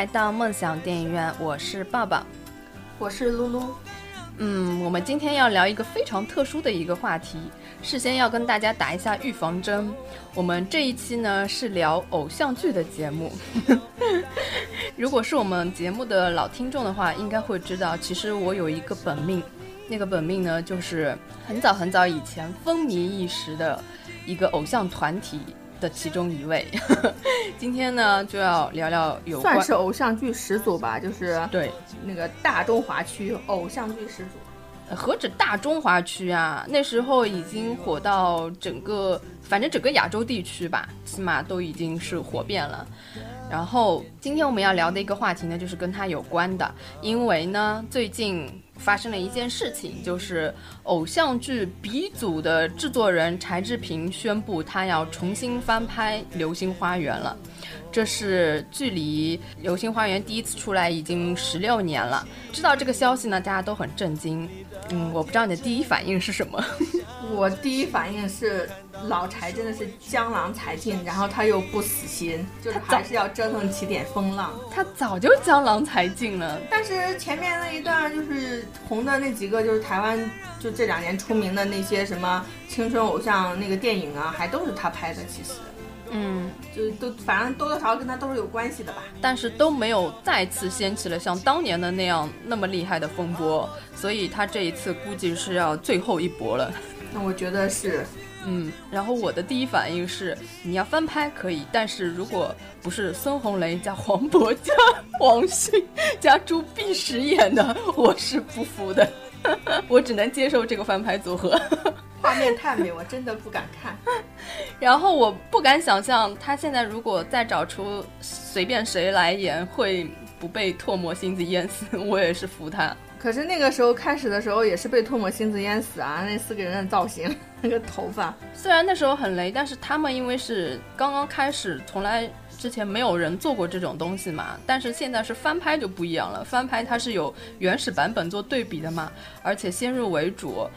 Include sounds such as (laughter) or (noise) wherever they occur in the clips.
来到梦想电影院，我是抱抱。我是露露。嗯，我们今天要聊一个非常特殊的一个话题，事先要跟大家打一下预防针。我们这一期呢是聊偶像剧的节目。(laughs) 如果是我们节目的老听众的话，应该会知道，其实我有一个本命，那个本命呢就是很早很早以前风靡一时的一个偶像团体的其中一位。(laughs) 今天呢就要聊聊有关算是偶像剧始祖吧，就是对那个大中华区偶像剧始祖。呃何止大中华区啊，那时候已经火到整个，反正整个亚洲地区吧，起码都已经是火遍了。然后今天我们要聊的一个话题呢，就是跟它有关的，因为呢，最近发生了一件事情，就是偶像剧鼻祖的制作人柴智屏宣布他要重新翻拍《流星花园》了。这是距离《流星花园》第一次出来已经十六年了。知道这个消息呢，大家都很震惊。嗯，我不知道你的第一反应是什么。我第一反应是老柴真的是江郎才尽，然后他又不死心，就是还是要折腾起点风浪。他早就江郎才尽了，但是前面那一段就是红的那几个，就是台湾就这两年出名的那些什么青春偶像那个电影啊，还都是他拍的。其实，嗯，就都反正多多少少跟他都是有关系的吧。但是都没有再次掀起了像当年的那样那么厉害的风波，所以他这一次估计是要最后一搏了。那我觉得是，嗯，然后我的第一反应是，你要翻拍可以，但是如果不是孙红雷加黄渤 (laughs) 加王迅 (laughs) 加朱碧石演的，我是不服的，(laughs) 我只能接受这个翻拍组合。画面太美，我真的不敢看。(laughs) 然后我不敢想象，他现在如果再找出随便谁来演，会不被唾沫星子淹死。(laughs) 我也是服他。可是那个时候开始的时候也是被唾沫星子淹死啊！那四个人的造型，那个头发，虽然那时候很雷，但是他们因为是刚刚开始，从来之前没有人做过这种东西嘛。但是现在是翻拍就不一样了，翻拍它是有原始版本做对比的嘛，而且先入为主。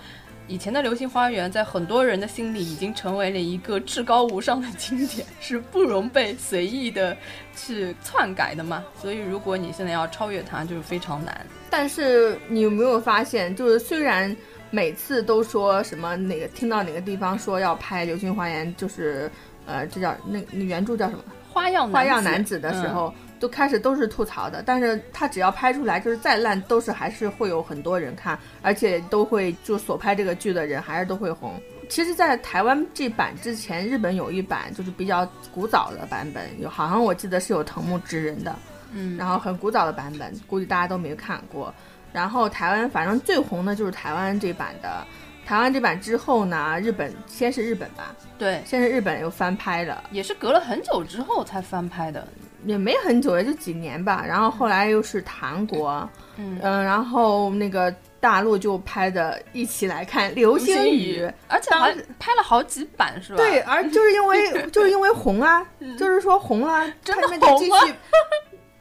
以前的《流星花园》在很多人的心里已经成为了一个至高无上的经典，是不容被随意的去篡改的嘛。所以如果你现在要超越它，就是非常难。但是你有没有发现，就是虽然每次都说什么哪个听到哪个地方说要拍《流星花园》，就是呃，这叫那那原著叫什么花样花样男子的时候。嗯都开始都是吐槽的，但是他只要拍出来，就是再烂，都是还是会有很多人看，而且都会就所拍这个剧的人还是都会红。其实，在台湾这版之前，日本有一版就是比较古早的版本，有好像我记得是有藤木直人的，嗯，然后很古早的版本，估计大家都没看过。然后台湾反正最红的就是台湾这版的，台湾这版之后呢，日本先是日本吧，对，先是日本又翻拍了，也是隔了很久之后才翻拍的。也没很久，也就几年吧。然后后来又是韩国，嗯嗯，然后那个大陆就拍的《一起来看流星雨》，而且还拍了好几版，是吧？对，而就是因为 (laughs) 就是因为红啊，就是说红了，真的红了。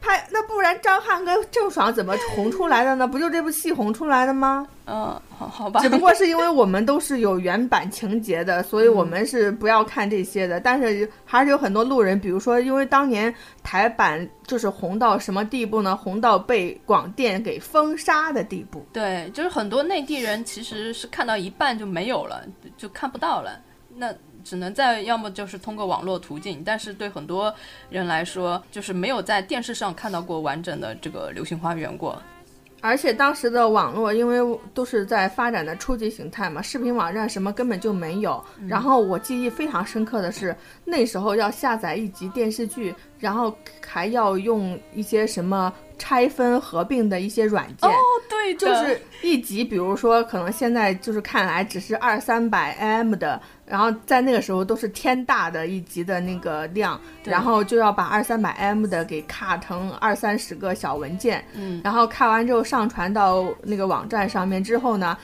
拍那不然张翰跟郑爽怎么红出来的呢？不就这部戏红出来的吗？嗯，好好吧。只不过是因为我们都是有原版情节的，所以我们是不要看这些的。但是还是有很多路人，比如说，因为当年台版就是红到什么地步呢？红到被广电给封杀的地步。对，就是很多内地人其实是看到一半就没有了，就看不到了。那。只能在要么就是通过网络途径，但是对很多人来说，就是没有在电视上看到过完整的这个《流星花园》过。而且当时的网络，因为都是在发展的初级形态嘛，视频网站什么根本就没有。然后我记忆非常深刻的是，那时候要下载一集电视剧，然后还要用一些什么拆分合并的一些软件。哦，对的，就是一集，比如说可能现在就是看来只是二三百 m 的，然后在那个时候都是天大的一集的那个量，然后就要把二三百 m 的给卡成二三十个小文件，嗯，然后看完之后上传到那个网站上面之后呢。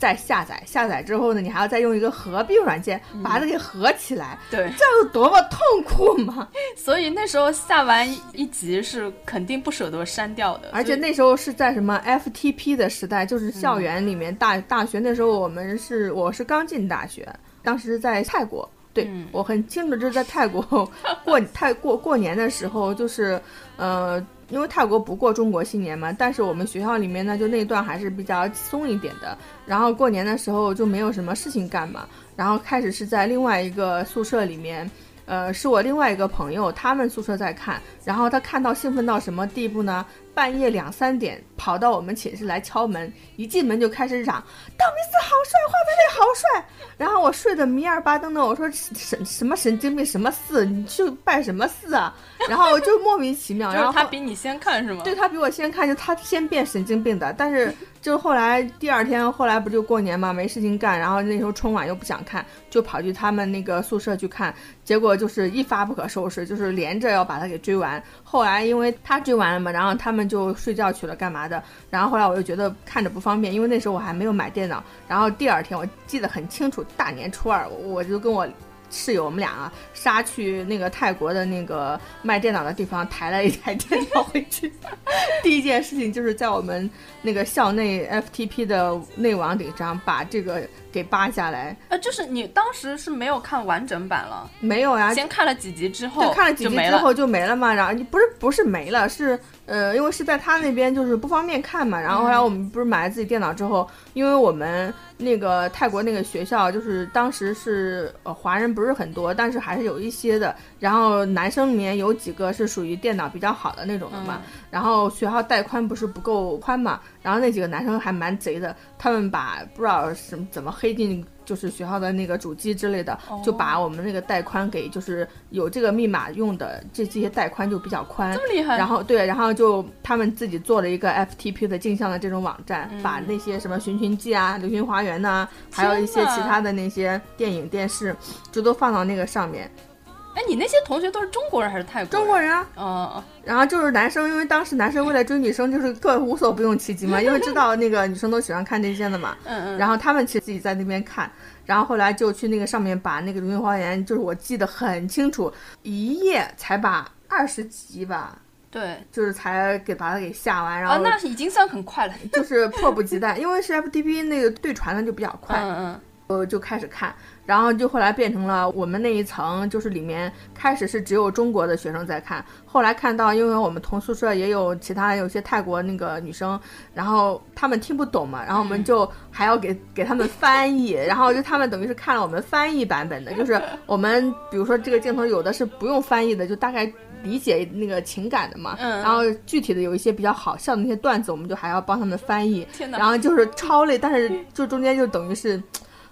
再下载，下载之后呢，你还要再用一个合并软件把它给合起来，对，这有多么痛苦吗？(laughs) 所以那时候下完一集是肯定不舍得删掉的，而且那时候是在什么 FTP 的时代，就是校园里面大、大学那时候我们是我是刚进大学，当时在泰国。对、嗯我很清楚，就是在泰国 (laughs) 过泰过过年的时候，就是呃，因为泰国不过中国新年嘛，但是我们学校里面呢，就那段还是比较松一点的。然后过年的时候就没有什么事情干嘛，然后开始是在另外一个宿舍里面，呃，是我另外一个朋友，他们宿舍在看，然后他看到兴奋到什么地步呢？半夜两三点跑到我们寝室来敲门，一进门就开始嚷：“道明寺好帅，花泽类好帅！”然后我睡得迷儿巴登的，我说神什么神经病，什么寺，你去拜什么寺啊？(laughs) 然后我就莫名其妙，然后他比你先看是吗？对他比我先看，就他先变神经病的。但是就后来第二天，后来不就过年嘛，没事情干，然后那时候春晚又不想看，就跑去他们那个宿舍去看，结果就是一发不可收拾，就是连着要把他给追完。后来因为他追完了嘛，然后他们就睡觉去了，干嘛的？然后后来我就觉得看着不方便，因为那时候我还没有买电脑。然后第二天我记得很清楚，大年初二，我我就跟我。室友我们俩啊，杀去那个泰国的那个卖电脑的地方，抬了一台电脑回去。(laughs) 第一件事情就是在我们那个校内 FTP 的内网顶上把这个给扒下来。呃，就是你当时是没有看完整版了，没有呀，先看了几集之后就看了几集。之后就没了嘛。然后你不是不是没了，是呃，因为是在他那边就是不方便看嘛。然后后来我们不是买了自己电脑之后，因为我们那个泰国那个学校就是当时是呃华人不是很多，但是还是有一些的。然后男生里面有几个是属于电脑比较好的那种的嘛。然后学校带宽不是不够宽嘛，然后那几个男生还蛮贼的，他们把不知道什么怎么黑进就是学校的那个主机之类的，就把我们那个带宽给就是有这个密码用的这这些带宽就比较宽，这么厉害然后对，然后就他们自己做了一个 FTP 的镜像的这种网站，嗯把那些什么《寻秦记》啊、《流星花园》呐，还有一些其他的那些电影电视，就都放到那个上面。哎，你那些同学都是中国人还是泰国人？中国人啊，哦，然后就是男生，因为当时男生为了追女生，就是各无所不用其极嘛，(laughs) 因为知道那个女生都喜欢看这些的嘛。嗯嗯。然后他们其实自己在那边看，然后后来就去那个上面把那个《流星花园》，就是我记得很清楚，一夜才把二十集吧，对，就是才给把它给下完，然啊，后那已经算很快了。就是迫不及待，因为是 FTP 那个对传的就比较快，嗯嗯。我就开始看，然后就后来变成了我们那一层，就是里面开始是只有中国的学生在看，后来看到，因为我们同宿舍也有其他有些泰国那个女生，然后他们听不懂嘛，然后我们就还要给给他们翻译，然后就他们等于是看了我们翻译版本的，(laughs) 就是我们比如说这个镜头有的是不用翻译的，就大概理解那个情感的嘛，嗯然后具体的有一些比较好笑的那些段子，我们就还要帮他们翻译，然后就是超累，但是就中间就等于是。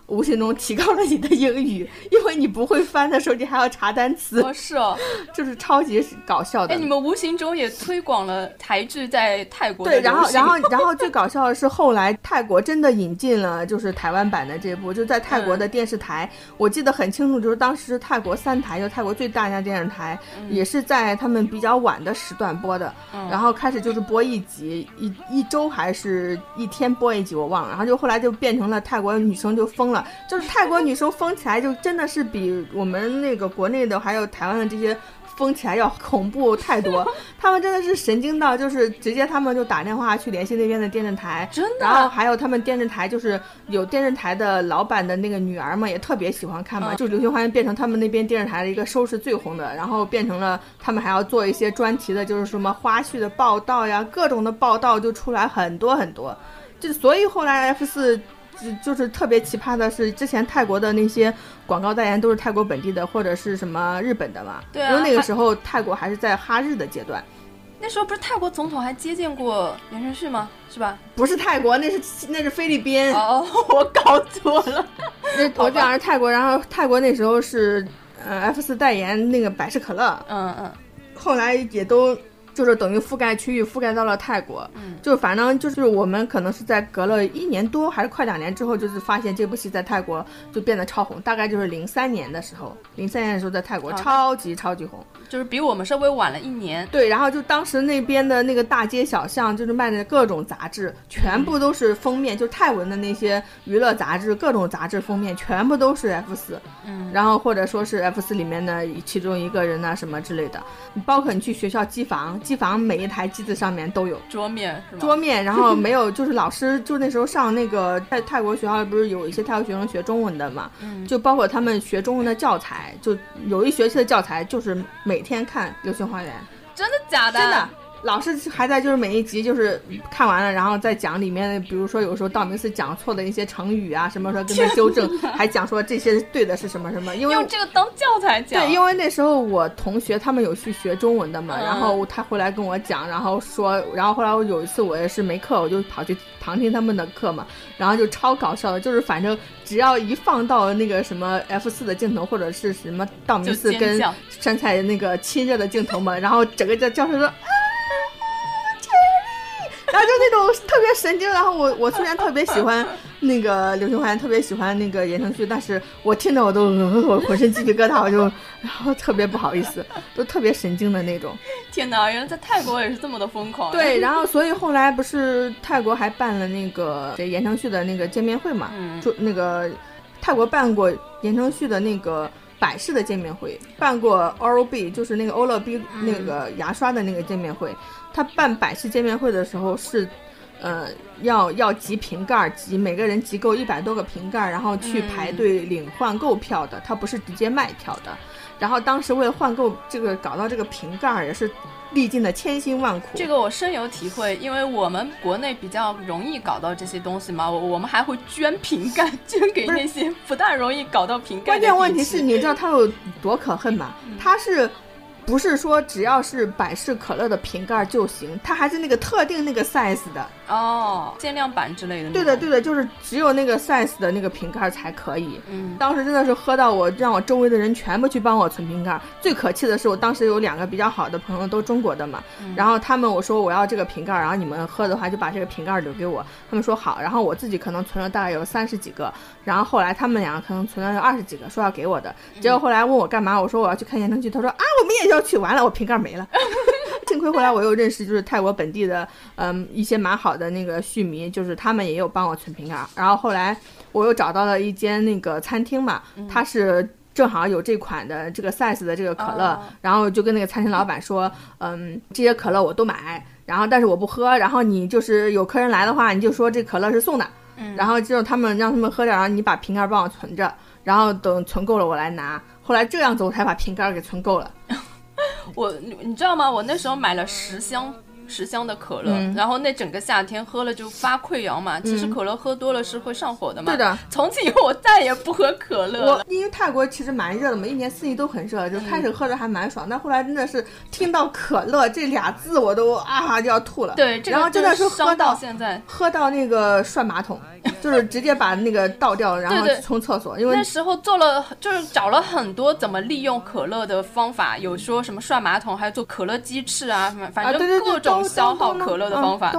无形中提高了你的英语，因为你不会翻的时候，你还要查单词，哦，是哦。(laughs) 就是超级搞笑的。哎，你们无形中也推广了台剧在泰国的对，然后然后 (laughs) 然后最搞笑的是，后来泰国真的引进了就是台湾版的这部，就在泰国的电视台，我记得很清楚，就是当时泰国三台，就泰国最大家电视台，也是在他们比较晚的时段播的，然后开始就是播一集，一一周还是一天播一集，我忘了，然后就后来就变成了泰国女生就疯了，就是泰国女生疯起来就真的是比我们那个国内的还有台湾的这些。疯起来要恐怖太多，(laughs) 他们真的是神经到，就是直接他们就打电话去联系那边的电视台，真的然后还有他们电视台就是有电视台的老板的那个女儿嘛，也特别喜欢看嘛，嗯就《流星花园》变成他们那边电视台的一个收视最红的，然后变成了他们还要做一些专题的，就是什么花絮的报道呀，各种的报道就出来很多很多，就所以后来 F 四。就就是特别奇葩的是，之前泰国的那些广告代言都是泰国本地的或者是什么日本的嘛，对啊因为那个时候泰国还是在哈日的阶段，那时候不是泰国总统还接见过言承旭吗？是吧？不是泰国，那是那是菲律宾。哦，我搞错了。(laughs) 那我讲是泰国，然后泰国那时候是呃 F 四代言那个百事可乐，嗯嗯，后来也都就是等于覆盖区域覆盖到了泰国，嗯，就反正就是我们可能是在隔了一年多还是快两年之后，就是发现这部戏在泰国就变得超红，大概就是零三年的时候，零三年的时候在泰国啊超级超级红。就是比我们稍微晚了一年。对，然后就当时那边的那个大街小巷，就是卖的各种杂志，全部都是封面，就泰文的那些娱乐杂志，各种杂志封面全部都是 F 四，嗯，然后或者说是 F 四里面的其中一个人呐、什么之类的。你包括你去学校机房，机房每一台机子上面都有。桌面？桌面，然后没有，就是老师就那时候上那个在泰国学校不是有一些泰国学生学中文的嘛，嗯就包括他们学中文的教材，就有一学期的教材就是每天看《流星花园》。真的假的？真的。老师还在就是每一集就是看完了，然后再讲里面的，比如说有时候道明寺讲错的一些成语啊，什么时候跟他纠正，(laughs) 还讲说这些对的是什么什么，因为用这个当教材讲。对，因为那时候我同学他们有去学中文的嘛，嗯然后他回来跟我讲，然后说，然后后来我有一次我也是没课，我就跑去旁听他们的课嘛，然后就超搞笑的，就是反正只要一放到那个什么 F 四的镜头，或者是什么道明寺跟山菜那个亲热的镜头嘛，然后整个教教室说啊。然后就那种特别神经，然后我我虽然特别喜欢那个流星花园，特别喜欢那个言承旭，但是我听着我都、呃我浑身鸡皮疙瘩，我就 (laughs) 然后特别不好意思，都特别神经的那种。天哪，原来在泰国也是这么的疯狂。对，然后所以后来不是泰国还办了那个这言承旭的那个见面会嘛，嗯就那个泰国办过言承旭的那个。百事的见面会办过 Oral B，就是那个欧乐 B 那个牙刷的那个见面会。他办百事见面会的时候是，呃，要要集瓶盖儿，集每个人集够一百多个瓶盖儿，然后去排队领换购票的。他不是直接卖票的。然后当时为了换购这个搞到这个瓶盖儿，也是历尽了千辛万苦。这个我深有体会，因为我们国内比较容易搞到这些东西嘛，我我们还会捐瓶盖，(laughs) 捐给那些不但容易搞到瓶盖的关键问题是，你知道他有多可恨吗？嗯他是。不是说只要是百事可乐的瓶盖就行，它还是那个特定那个 size 的。哦，限量版之类的。对的，对的，就是只有那个 size 的那个瓶盖才可以。嗯，当时真的是喝到我让我周围的人全部去帮我存瓶盖。最可气的是，我当时有两个比较好的朋友都中国的嘛，嗯然后他们我说我要这个瓶盖，然后你们喝的话就把这个瓶盖留给我。他们说好，然后我自己可能存了大概有三十几个，然后后来他们两个可能存了有二十几个，说要给我的。结果后来问我干嘛，我说我要去看言承旭，他说啊我们也要去，完了我瓶盖没了。(laughs) 幸亏后来我又认识就是泰国本地的，嗯，一些蛮好的那个续迷，就是他们也有帮我存瓶盖。然后后来我又找到了一间那个餐厅嘛，它是正好有这款的这个 size 的这个可乐，哦然后就跟那个餐厅老板说，嗯，这些可乐我都买，然后但是我不喝，然后你就是有客人来的话，你就说这可乐是送的，嗯然后之后他们让他们喝点，然后你把瓶盖帮我存着，然后等存够了我来拿。后来这样子我才把瓶盖给存够了。我你你知道吗？我那时候买了十箱。十箱的可乐，嗯然后那整个夏天喝了就发溃疡嘛。其实可乐喝多了是会上火的嘛。对的。从此以后我再也不喝可乐了。我因为泰国其实蛮热的嘛，一年四季都很热，就开始喝着还蛮爽，但后来真的是听到可乐这俩字我都啊就要吐了。对，这个然后真的是喝伤到到现在。喝到那个涮马桶，(laughs) 就是直接把那个倒掉，然后冲厕所，因为那时候做了，就是找了很多怎么利用可乐的方法，有说什么涮马桶，还有做可乐鸡翅啊，什么反正各种都消耗可乐的方法。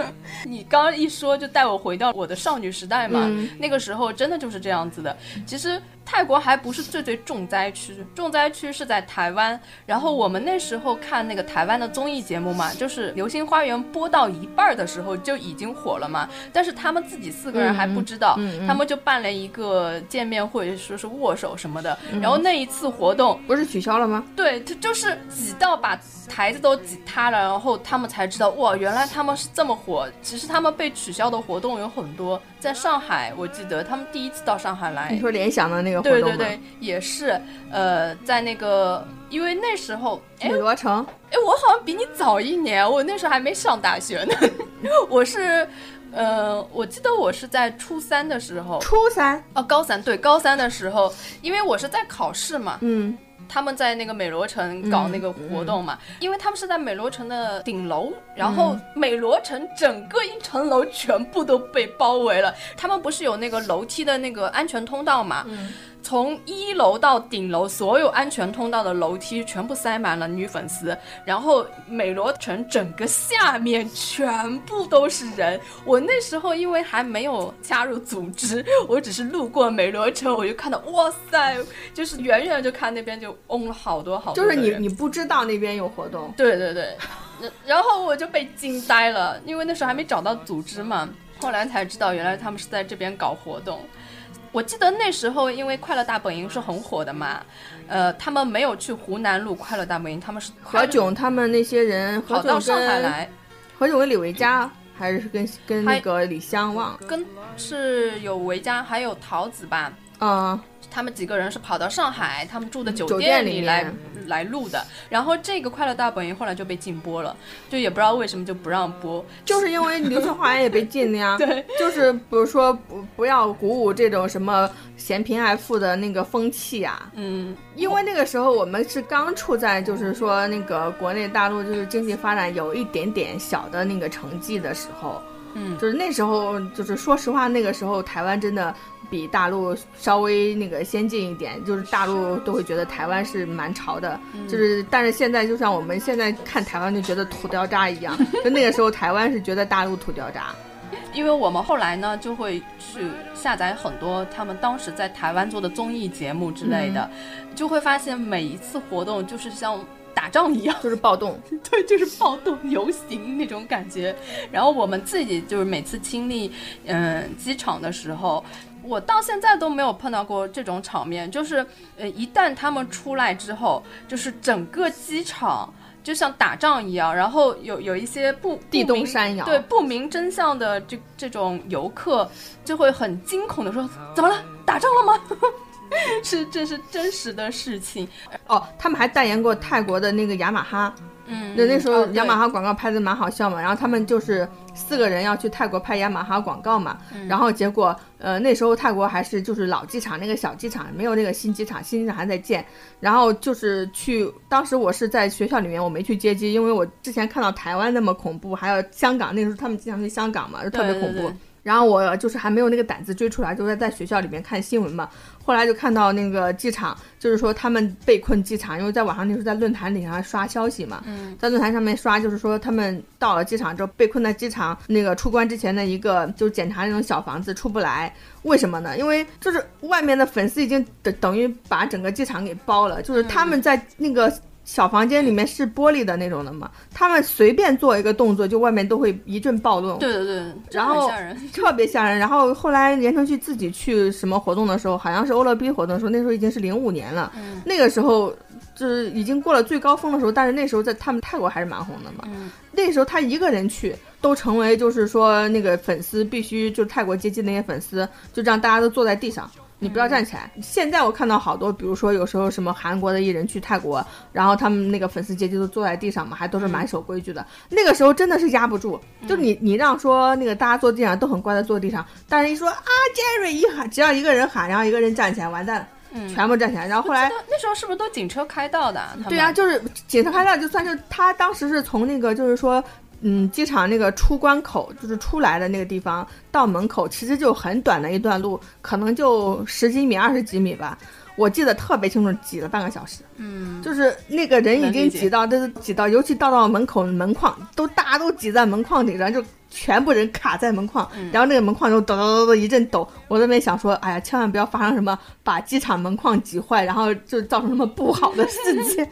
(laughs) 你刚刚一说，就带我回到我的少女时代嘛，嗯那个时候真的就是这样子的。其实泰国还不是最最重灾区，重灾区是在台湾。然后我们那时候看那个台湾的综艺节目嘛，就是《流星花园》播到一半的时候就已经火了嘛，但是他们自己四个人还不知道，嗯嗯嗯他们就办了一个见面会，说是握手什么的。嗯然后那一次活动，不是取消了吗？对，他就是挤到把台子都挤塌了，然后他们才知道哇，原来他们是这么火。其实他们被取消的活动有很多，在上海，我记得他们第一次到上海来你，说联想的那个活动？对对对，也是，呃，在那个，因为那时候，哎美罗城，哎，我好像比你早一年，我那时候还没上大学呢，(laughs) 我是。呃，我记得我是在初三的时候，初三，哦，高三对，高三的时候，因为我是在考试嘛，嗯，他们在那个美罗城搞那个活动嘛，因为他们是在美罗城的顶楼，然后美罗城整个一层楼全部都被包围了。他们不是有那个楼梯的那个安全通道嘛？从一楼到顶楼，所有安全通道的楼梯全部塞满了女粉丝，然后美罗城整个下面全部都是人。我那时候因为还没有加入组织，我只是路过美罗城，我就看到，哇塞，就是远远就看那边就嗡了好多好多就是你你不知道那边有活动，对对对，然然后我就被惊呆了，因为那时候还没找到组织嘛，后来才知道原来他们是在这边搞活动。我记得那时候因为快乐大本营是很火的嘛，呃，他们没有去湖南录快乐大本营，他们是何炅他们那些人，跑到上海来，何炅跟李维嘉，还是跟跟那个李湘望，跟是有维嘉还有桃子吧，嗯，他们几个人是跑到上海，他们住的酒酒店里来来录的。然后这个《快乐大本营》后来就被禁播了，就也不知道为什么就不让播。就是因为流星花园也被禁了呀。(laughs) 对，就是比如说不不要鼓舞这种什么嫌贫爱富的那个风气啊、嗯，因为那个时候我们是刚处在就是说那个国内大陆就是经济发展有一点点小的那个成绩的时候，嗯。就是那时候就是说实话，那个时候台湾真的比大陆稍微那个先进一点，就是大陆都会觉得台湾是蛮潮的，就是但是现在就像我们现在看台湾就觉得土掉渣一样，(laughs) 就那个时候台湾是觉得大陆土掉渣。因为我们后来呢就会去下载很多他们当时在台湾做的综艺节目之类的，就会发现每一次活动就是像打仗一样。(laughs) 就是暴动，(laughs) 对，就是暴动游行那种感觉。然后我们自己就是每次经历嗯机场的时候，我到现在都没有碰到过这种场面，就是呃一旦他们出来之后，就是整个机场。就像打仗一样，然后有有一些不地动山摇对不明真相的这这种游客，就会很惊恐的说：“怎么了？打仗了吗？” (laughs) (laughs) 是，这是真实的事情。哦，他们还代言过泰国的那个雅马哈，嗯，那那时候雅马哈广告拍的蛮好笑嘛，然后他们就是四个人要去泰国拍雅马哈广告嘛，嗯然后结果呃那时候泰国还是就是老机场那个小机场，没有那个新机场，新机场还在建，然后就是去，当时我是在学校里面，我没去接机，因为我之前看到台湾那么恐怖，还有香港那时候他们经常去香港嘛，就特别恐怖。对对对然后我就是还没有那个胆子追出来，就在在学校里面看新闻嘛。后来就看到那个机场，就是说他们被困机场，因为在网上那时候在论坛里上刷消息嘛，嗯在论坛上面刷，就是说他们到了机场之后被困在机场那个出关之前的一个就是检查那种小房子出不来，为什么呢？因为就是外面的粉丝已经等等于把整个机场给包了，就是他们在那个。小房间里面是玻璃的那种的嘛，他们随便做一个动作，就外面都会一阵暴动。对对对，然后。(laughs) (laughs) 特别吓人。然后后来言承旭自己去什么活动的时候，好像是欧乐 B 活动的时候，那时候已经是零五年了。嗯那个时候就是已经过了最高峰的时候，但是那时候在他们泰国还是蛮红的嘛。嗯那时候他一个人去，都成为就是说那个粉丝必须就是泰国接机那些粉丝，就这样大家都坐在地上。你不要站起来。现在我看到好多，比如说有时候什么韩国的艺人去泰国，然后他们那个粉丝阶级都坐在地上嘛，还都是蛮守规矩的。那个时候真的是压不住，就你你让说那个大家坐地上都很乖的坐地上，但是一说啊 Jerry 一喊，只要一个人喊，然后一个人站起来，完蛋全部站起来。然后后来那那时候是不是都警车开道的对呀、就是警车开道，就算是他当时是从那个就是说。嗯，机场那个出关口就是出来的那个地方到门口，其实就很短的一段路，可能就十几米、二十几米吧。我记得特别清楚，挤了半个小时。嗯，就是那个人已经挤到，就是挤到，尤其到到门口门框，都大家都挤在门框顶上，就全部人卡在门框，嗯然后那个门框就抖抖抖抖一阵抖。我在那边想说，哎呀，千万不要发生什么把机场门框挤坏，然后就造成什么不好的事情。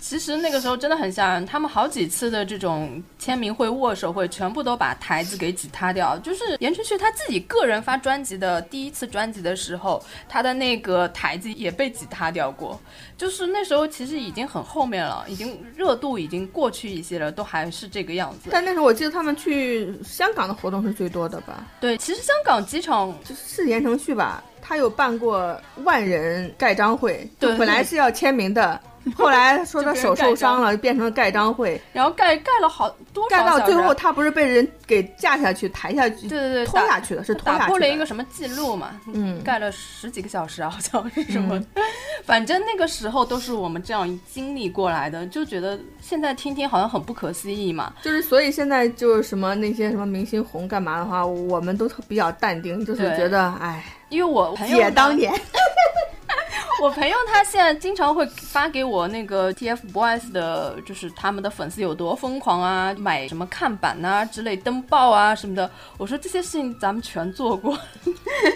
其实那个时候真的很吓人，他们好几次的这种签名会、握手会，全部都把台子给挤塌掉。就是言承旭他自己个人发专辑的第一次专辑的时候，他的那个台子也被挤塌掉过。就是那时候其实已经很后面了，已经热度已经过去一些了，都还是这个样子。但那时候我记得他们去香港的活动是最多的吧？对，其实香港机场是言承旭吧？他有办过万人盖章会，对就本来是要签名的，(laughs) 后来说他手受伤了，变成了盖章会。然后盖盖了好多少盖到最后，他不是被人给架下去、抬下去、对对对，拖下去的，是拖下去的。打破了一个什么记录嘛？嗯盖了十几个小时啊，好像是什么。(laughs) 反正那个时候都是我们这样经历过来的，就觉得现在听听好像很不可思议嘛。就是所以现在就是什么那些什么明星红干嘛的话，我们都特比较淡定，就是觉得哎，因为我朋友呢姐当年，(laughs) (laughs) 我朋友他现在经常会发给我那个 TFBOYS 的，就是他们的粉丝有多疯狂啊，买什么看板啊之类登报啊什么的。我说这些事情咱们全做过，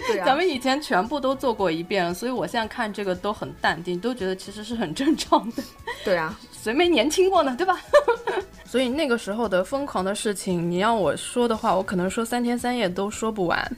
对啊 (laughs) 咱们以前全部都做过一遍了，所以我现在看这个都很淡定，都觉得其实是很正常的。对啊，(laughs) 谁没年轻过呢，对吧？所以那个时候的疯狂的事情，你要我说的话，我可能说三天三夜都说不完。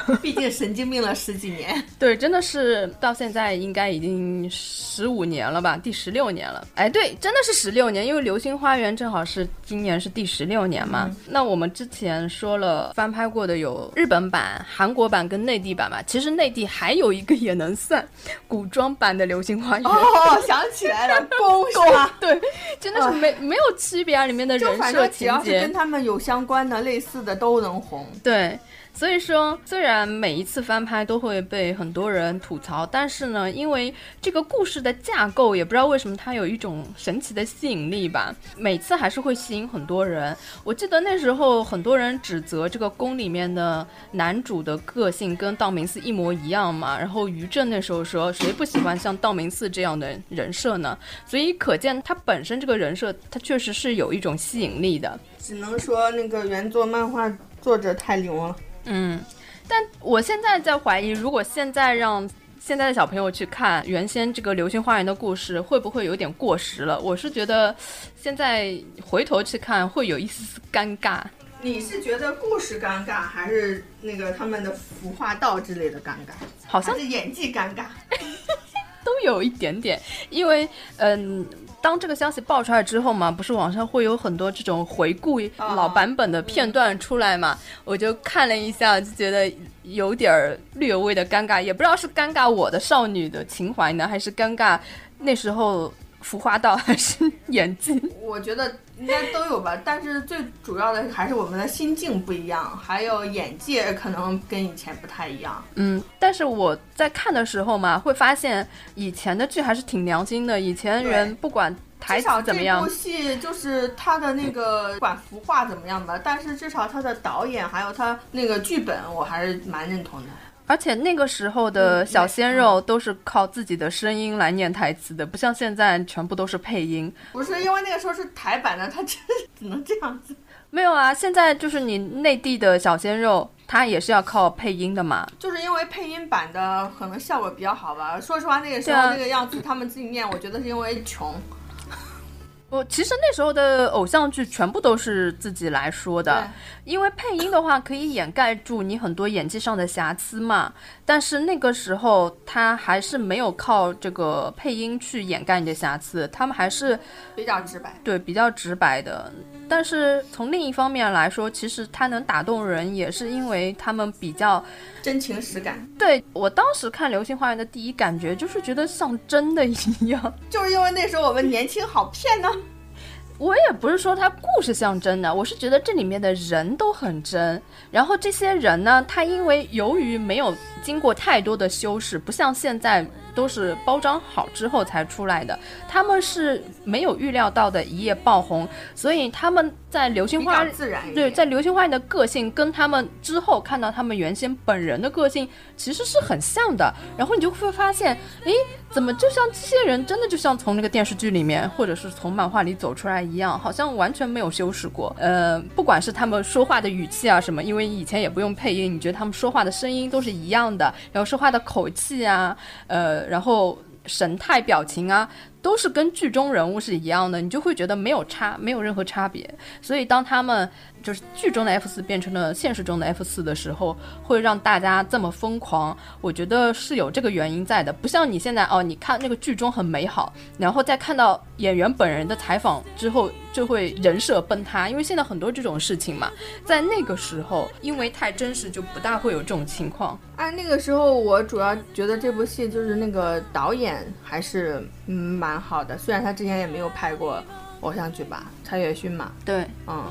(laughs) 毕竟神经病了十几年。(laughs) 对，真的是到现在应该已经十五年了吧，第十六年了。哎，对，真的是十六年，因为《流星花园》正好是今年是第十六年嘛。那我们之前说了翻拍过的有日本版、韩国版跟内地版嘛，其实内地还有一个也能算古装版的《流星花园》。哦，想起来了，宫？(laughs) 对，真的是没没有区别啊，里面的人设情节只要是节跟他们有相关的、类似的都能红。对，所以说虽然每一次翻拍都会被很多人吐槽，但是呢，因为这个故事的架构也不知道为什么它有一种神奇的吸引力吧，每次还是会吸引很多人。我记得那时候很多人指责这个宫里面的男主的个性跟道明寺一模一样嘛，然后于正那时候说谁不喜欢像道明寺这样的人设呢？所以可见他本身这个人设，他确实是有一种吸引力的。只能说那个原作漫画作者太牛了。嗯，但我现在在怀疑，如果现在让现在的小朋友去看原先这个《流星花园》的故事，会不会有点过时了？我是觉得现在回头去看会有一丝丝尴尬。你是觉得故事尴尬，还是那个他们的服化道之类的尴尬？好像还是演技尴尬？(laughs) 都有一点点，因为嗯，当这个消息爆出来之后嘛，不是网上会有很多这种回顾老版本的片段出来嘛，我就看了一下，就觉得有点儿略微的尴尬，也不知道是尴尬我的少女的情怀呢，还是尴尬那时候服化道还是 (laughs) 演技。我觉得应该都有吧，但是最主要的还是我们的心境不一样，还有眼界可能跟以前不太一样。嗯，但是我在看的时候嘛，会发现以前的剧还是挺良心的，以前人不管台词至少这怎么样部，戏就是他的那个不管服化怎么样吧，但是至少他的导演还有他那个剧本，我还是蛮认同的。而且那个时候的嗯小鲜肉都是靠自己的声音来念台词的，不像现在全部都是配音。不是因为那个时候是台版的，他真是只能这样子。没有啊，现在就是你内地的小鲜肉，他也是要靠配音的嘛。就是因为配音版的可能效果比较好吧。说实话，那个时候那个样子，他们自己念，我觉得是因为穷。我其实那时候的偶像剧全部都是自己来说的，因为配音的话可以掩盖住你很多演技上的瑕疵嘛。但是那个时候他还是没有靠这个配音去掩盖你的瑕疵，他们还是比较直白。对比较直白的。但是从另一方面来说，其实他能打动人，也是因为他们比较真情实感，对我当时看《流星花园》的第一感觉就是觉得像真的一样。(laughs) 就是因为那时候我们年轻好骗呢。我也不是说它故事像真的，我是觉得这里面的人都很真。然后这些人呢，他因为由于没有经过太多的修饰，不像现在都是包装好之后才出来的，他们是没有预料到的一夜爆红，所以他们在《流星比花较自然。对，在《流星花园》的个性跟他们之后看到他们原先本人的个性其实是很像的，然后你就会发现，诶，怎么就像这些人真的就像从那个电视剧里面或者是从漫画里走出来一样，好像完全没有修饰过。呃，不管是他们说话的语气啊什么，因为以前也不用配音，你觉得他们说话的声音都是一样的，然后说话的口气啊，呃，然后神态表情啊。都是跟剧中人物是一样的，你就会觉得没有差，没有任何差别。所以当他们就是剧中的 F 四变成了现实中的 F 四的时候，会让大家这么疯狂，我觉得是有这个原因在的。不像你现在哦，你看那个剧中很美好，然后再看到演员本人的采访之后，就会人设崩塌。因为现在很多这种事情嘛，在那个时候，因为太真实，就不大会有这种情况。哎，那个时候我主要觉得这部戏就是那个导演还是嗯蛮好的，虽然他之前也没有拍过偶像剧吧，蔡岳勋嘛，对，嗯，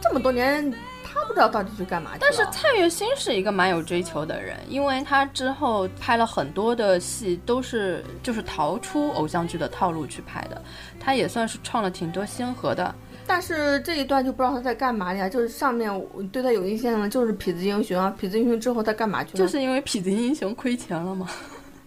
这么多年他不知道到底去干嘛去了。但是蔡岳勋是一个蛮有追求的人，因为他之后拍了很多的戏，都是就是逃出偶像剧的套路去拍的，他也算是创了挺多先河的。但是这一段就不知道他在干嘛呀？就是上面我对他有印象的就是痞子英雄啊，痞子英雄之后他干嘛去了？就是因为痞子英雄亏钱了嘛。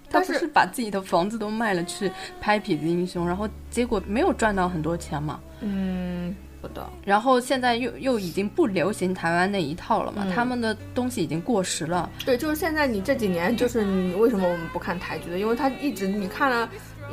他不是把自己的房子都卖了去拍《痞子英雄》，然后结果没有赚到很多钱嘛。嗯，不懂。然后现在又又已经不流行台湾那一套了嘛，嗯他们的东西已经过时了。对，就是现在你这几年，就是你为什么我们不看台剧的？因为他一直你看了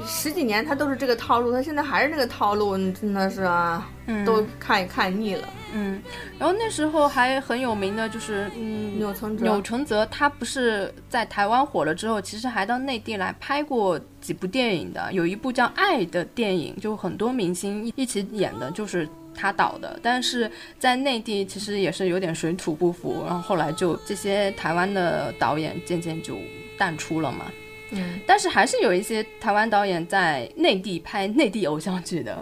十几年，他都是这个套路，他现在还是那个套路，你真的是啊，嗯，都看也看腻了。嗯，然后那时候还很有名的就是嗯。钮承泽，钮承泽他不是在台湾火了之后，其实还到内地来拍过几部电影的，有一部叫《爱》的电影，就很多明星一一起演的，就是他导的。但是在内地其实也是有点水土不服，然后后来就这些台湾的导演渐渐就淡出了嘛。嗯，但是还是有一些台湾导演在内地拍内地偶像剧的，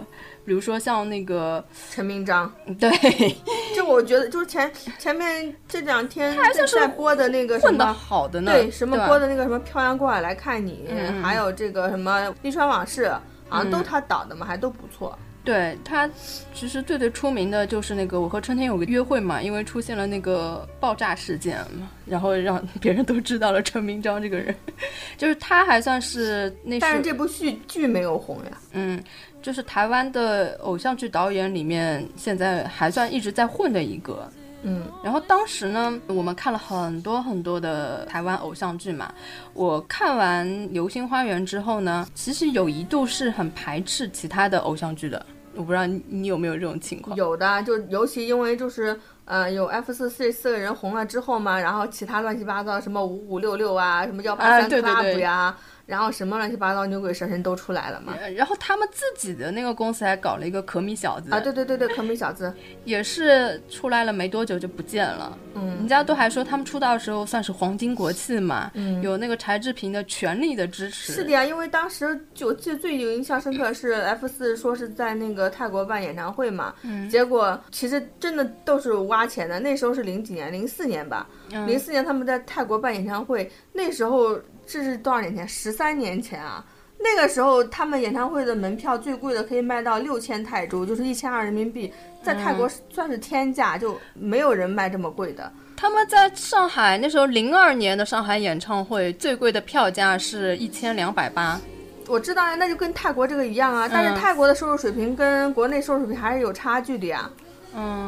比如说像那个陈明章，对。(laughs) 就我觉得就是前前面这两天还算是在播的那个什么。好的呢，对，什么播的那个什么《漂洋过海来看你》还有这个什么《利川往事》，好像都嗯他导的嘛，还都不错。对他其实最最出名的就是那个《我和春天有个约会》嘛，因为出现了那个爆炸事件嘛，然后让 (laughs) 别人都知道了陈明章这个人，(laughs) 就是他还算是那但是是这部剧剧没有红呀。嗯，就是台湾的偶像剧导演里面现在还算一直在混的一个。嗯，然后当时呢，我们看了很多很多的台湾偶像剧嘛。我看完《流星花园》之后呢，其实有一度是很排斥其他的偶像剧的。我不知道你你有没有这种情况？有的，就尤其因为就是呃有 F 四这四个人红了之后嘛，然后其他乱七八糟什么五五六六啊，什么幺八啊三对对对 club 呀，然后什么乱七八糟牛鬼蛇神都出来了嘛。呃然后他们自己的那个公司还搞了一个可米小子啊，对对对对，可米小子，(laughs) 也是出来了没多久就不见了。嗯人家都还说他们出道的时候算是黄金国戚嘛，嗯，有那个柴智屏的全力的支持。是的呀，因为当时就我记得最有印象深刻是 F 四说是在那个泰国办演唱会嘛，嗯结果其实真的都是挖钱的，那时候是零几年，零四年吧，嗯零四年他们在泰国办演唱会，那时候这是多少年前？十三年前啊。那个时候，他们演唱会的门票最贵的可以卖到六千泰铢，就是一千二人民币，在泰国算是天价，就没有人卖这么贵的。他们在上海那时候零二年的上海演唱会最贵的票价是一千两百八。我知道呀，那就跟泰国这个一样啊，但嗯是泰国的收入水平跟国内收入水平还是有差距的呀。嗯，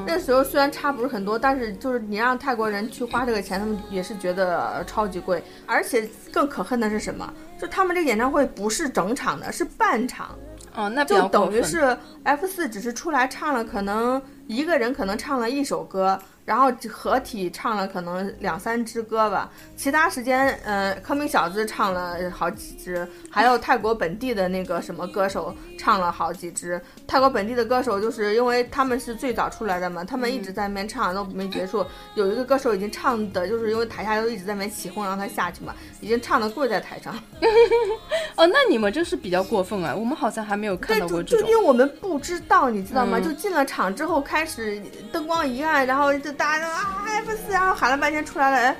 那时候虽然差不是很多，但是就是你让泰国人去花这个钱，他们也是觉得呃超级贵。而且更可恨的是什么？就他们这个演唱会不是整场的，是半场，哦，那就。等于是 F 四只是出来唱了，可能一个人可能唱了一首歌，然后合体唱了可能两三支歌吧，其他时间，呃，科明小子唱了好几支，还有泰国本地的那个什么歌手唱了好几支。泰国本地的歌手就是因为他们是最早出来的嘛，他们一直在那边唱都没结束。有一个歌手已经唱的，就是因为台下都一直在那边起哄让他下去嘛，已经唱的跪在台上。(laughs) 哦，那你们真是比较过分啊！我们好像还没有看，到过这种就就因。为我们不知道，你知道吗？嗯就进了场之后，开始灯光一暗，然后就大家都啊 F 四，然后喊了半天出来了，哎，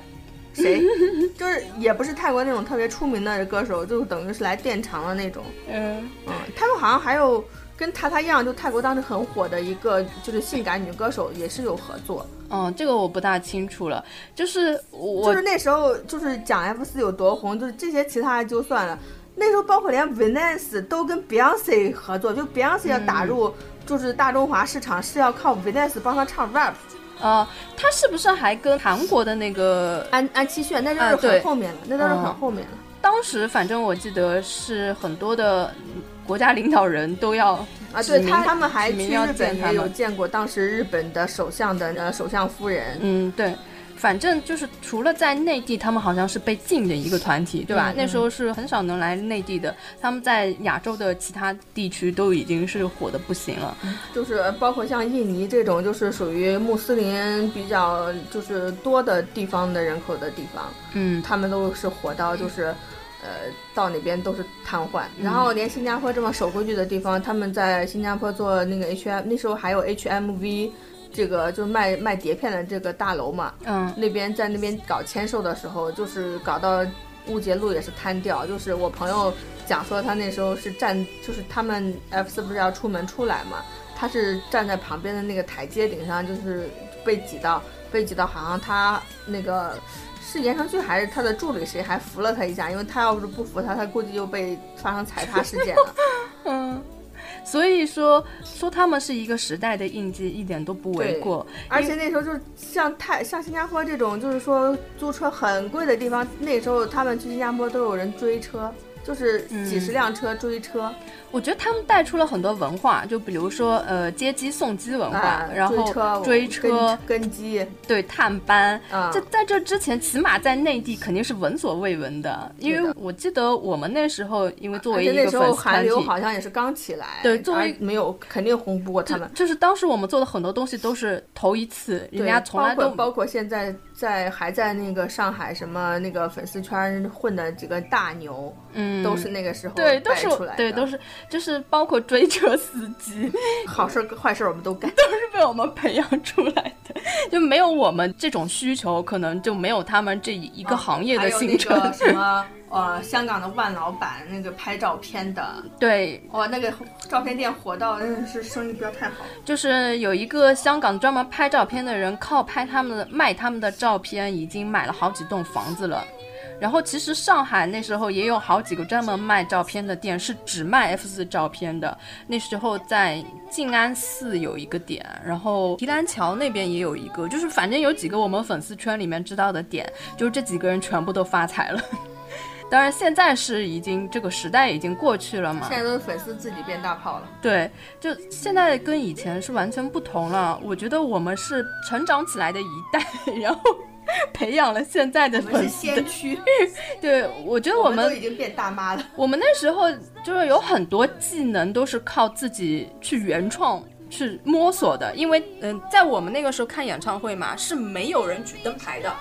谁？(laughs) 就是也不是泰国那种特别出名的歌手，就等于是来垫场的那种。嗯，嗯，他们好像还有跟塔塔一样，就泰国当时很火的一个就是性感女歌手，也是有合作。嗯，这个我不大清楚了。就是我就是那时候就是讲 F 四有多红，就是这些其他的就算了。那时候包括连 Venus 都跟 Beyonce 合作，就 Beyonce 要打入就是大中华市场是要靠 Venus 帮他唱 rap。呃，他是不是还跟韩国的那个？安安七炫那就是很后面了，那都是很嗯后面了。当时反正我记得是很多的国家领导人都要啊，对他他们还去日本也有见过当时日本的首相的呃首相夫人。嗯，对，反正就是除了在内地，他们好像是被禁的一个团体，对吧？嗯那时候是很少能来内地的，他们在亚洲的其他地区都已经是火的不行了。就是包括像印尼这种，就是属于穆斯林比较就是多的地方的人口的地方，嗯，他们都是火到就是，呃，到哪边都是瘫痪。嗯然后连新加坡这么守规矩的地方，他们在新加坡做那个 H M，那时候还有 H M V，这个就是卖卖碟片的这个大楼嘛，嗯，那边在那边搞签售的时候，就是搞到乌节路也是瘫掉。就是我朋友讲说，他那时候是站，就是他们 F 四不是要出门出来嘛，他是站在旁边的那个台阶顶上，就是被挤到，被挤到，好像他那个是言承旭还是他的助理谁还扶了他一下，因为他要是不扶他，他估计就被发生踩踏事件了。(laughs) 嗯，所以说说他们是一个时代的印记，一点都不为过。而且那时候就是像泰像新加坡这种，就是说租车很贵的地方，那时候他们去新加坡都有人追车。就是几十辆车追车，我觉得他们带出了很多文化，就比如说呃接机送机文化，然后追车跟机，对探班。在在这之前，起码在内地肯定是闻所未闻的，因为我记得我们那时候，因为作为一个粉丝韩流好像也是刚起来，对，作为没有肯定红不过他们。就是当时我们做的很多东西都是头一次，人家从来都包括现在。在还在那个上海什么那个粉丝圈混的几个大牛，嗯，都是那个时候对，都是对，都是就是包括追车司机，(laughs) 好事坏事我们都干，(laughs) 都是被我们培养出来的。就没有我们这种需求，可能就没有他们这一个行业的形成。什么 (laughs) 呃，香港的万老板那个拍照片的，对，哇，那个照片店火到真的是生意不要太好。就是有一个香港专门拍照片的人，靠拍他们的卖他们的照片，已经买了好几栋房子了。然后其实上海那时候也有好几个专门卖照片的店，是只卖 F 四照片的。那时候在静安寺有一个点，然后提篮桥那边也有一个，就是反正有几个我们粉丝圈里面知道的点，就是这几个人全部都发财了。当然现在是已经这个时代已经过去了嘛，现在都是粉丝自己变大炮了。对，就现在跟以前是完全不同了。我觉得我们是成长起来的一代，(laughs) 然后。培养了现在的粉丝，先驱。(laughs) 对，我觉得我们都已经变大妈了。我们那时候就是有很多技能都是靠自己去原创、去摸索的。因为，嗯，在我们那个时候看演唱会嘛，是没有人举灯牌的。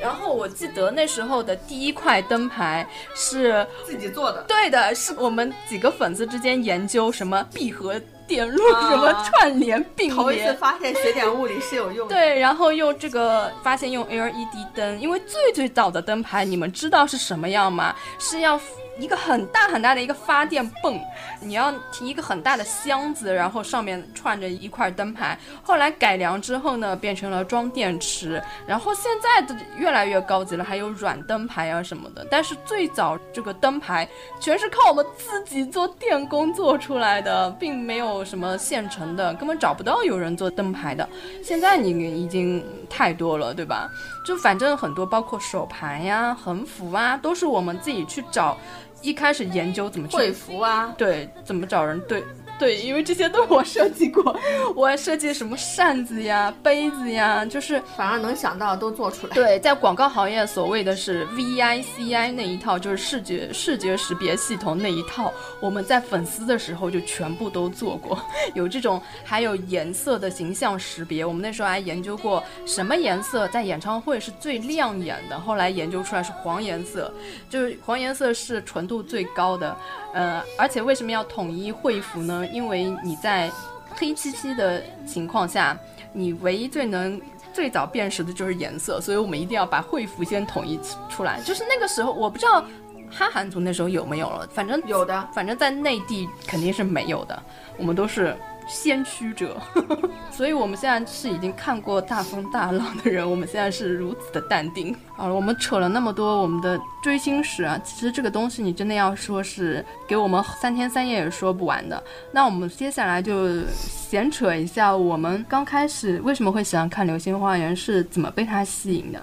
然后我记得那时候的第一块灯牌是自己做的。对的，是我们几个粉丝之间研究什么闭合。点路什么串联并联，头一次发现学点物理是有用的。对，然后用这个发现用 LED 灯，因为最最早的灯牌，你们知道是什么样吗？是要。一个很大很大的一个发电泵，你要提一个很大的箱子，然后上面串着一块灯牌。后来改良之后呢，变成了装电池。然后现在的越来越高级了，还有软灯牌啊什么的。但是最早这个灯牌全是靠我们自己做电工做出来的，并没有什么现成的，根本找不到有人做灯牌的。现在你已经太多了，对吧？就反正很多，包括手牌呀、横幅啊，都是我们自己去找。一开始研究怎么去会服啊，对，怎么找人对。对，因为这些都是我设计过，我还设计什么扇子呀、杯子呀，就是反而能想到都做出来。对，在广告行业，所谓的是 VICI 那一套，就是视觉视觉识别系统那一套，我们在粉丝的时候就全部都做过。(laughs) 有这种，还有颜色的形象识别，我们那时候还研究过什么颜色在演唱会是最亮眼的，后来研究出来是黄颜色，就是黄颜色是纯度最高的。呃，而且为什么要统一会服呢？因为你在黑漆漆的情况下，你唯一最能最早辨识的就是颜色，所以我们一定要把会服先统一出来。就是那个时候，我不知道哈韩族那时候有没有了，反正有的，反正在内地肯定是没有的，我们都是。先驱者，(laughs) 所以我们现在是已经看过大风大浪的人，我们现在是如此的淡定。好了，我们扯了那么多我们的追星史啊，其实这个东西你真的要说是给我们三天三夜也说不完的。那我们接下来就闲扯一下，我们刚开始为什么会喜欢看《流星花园》，是怎么被它吸引的？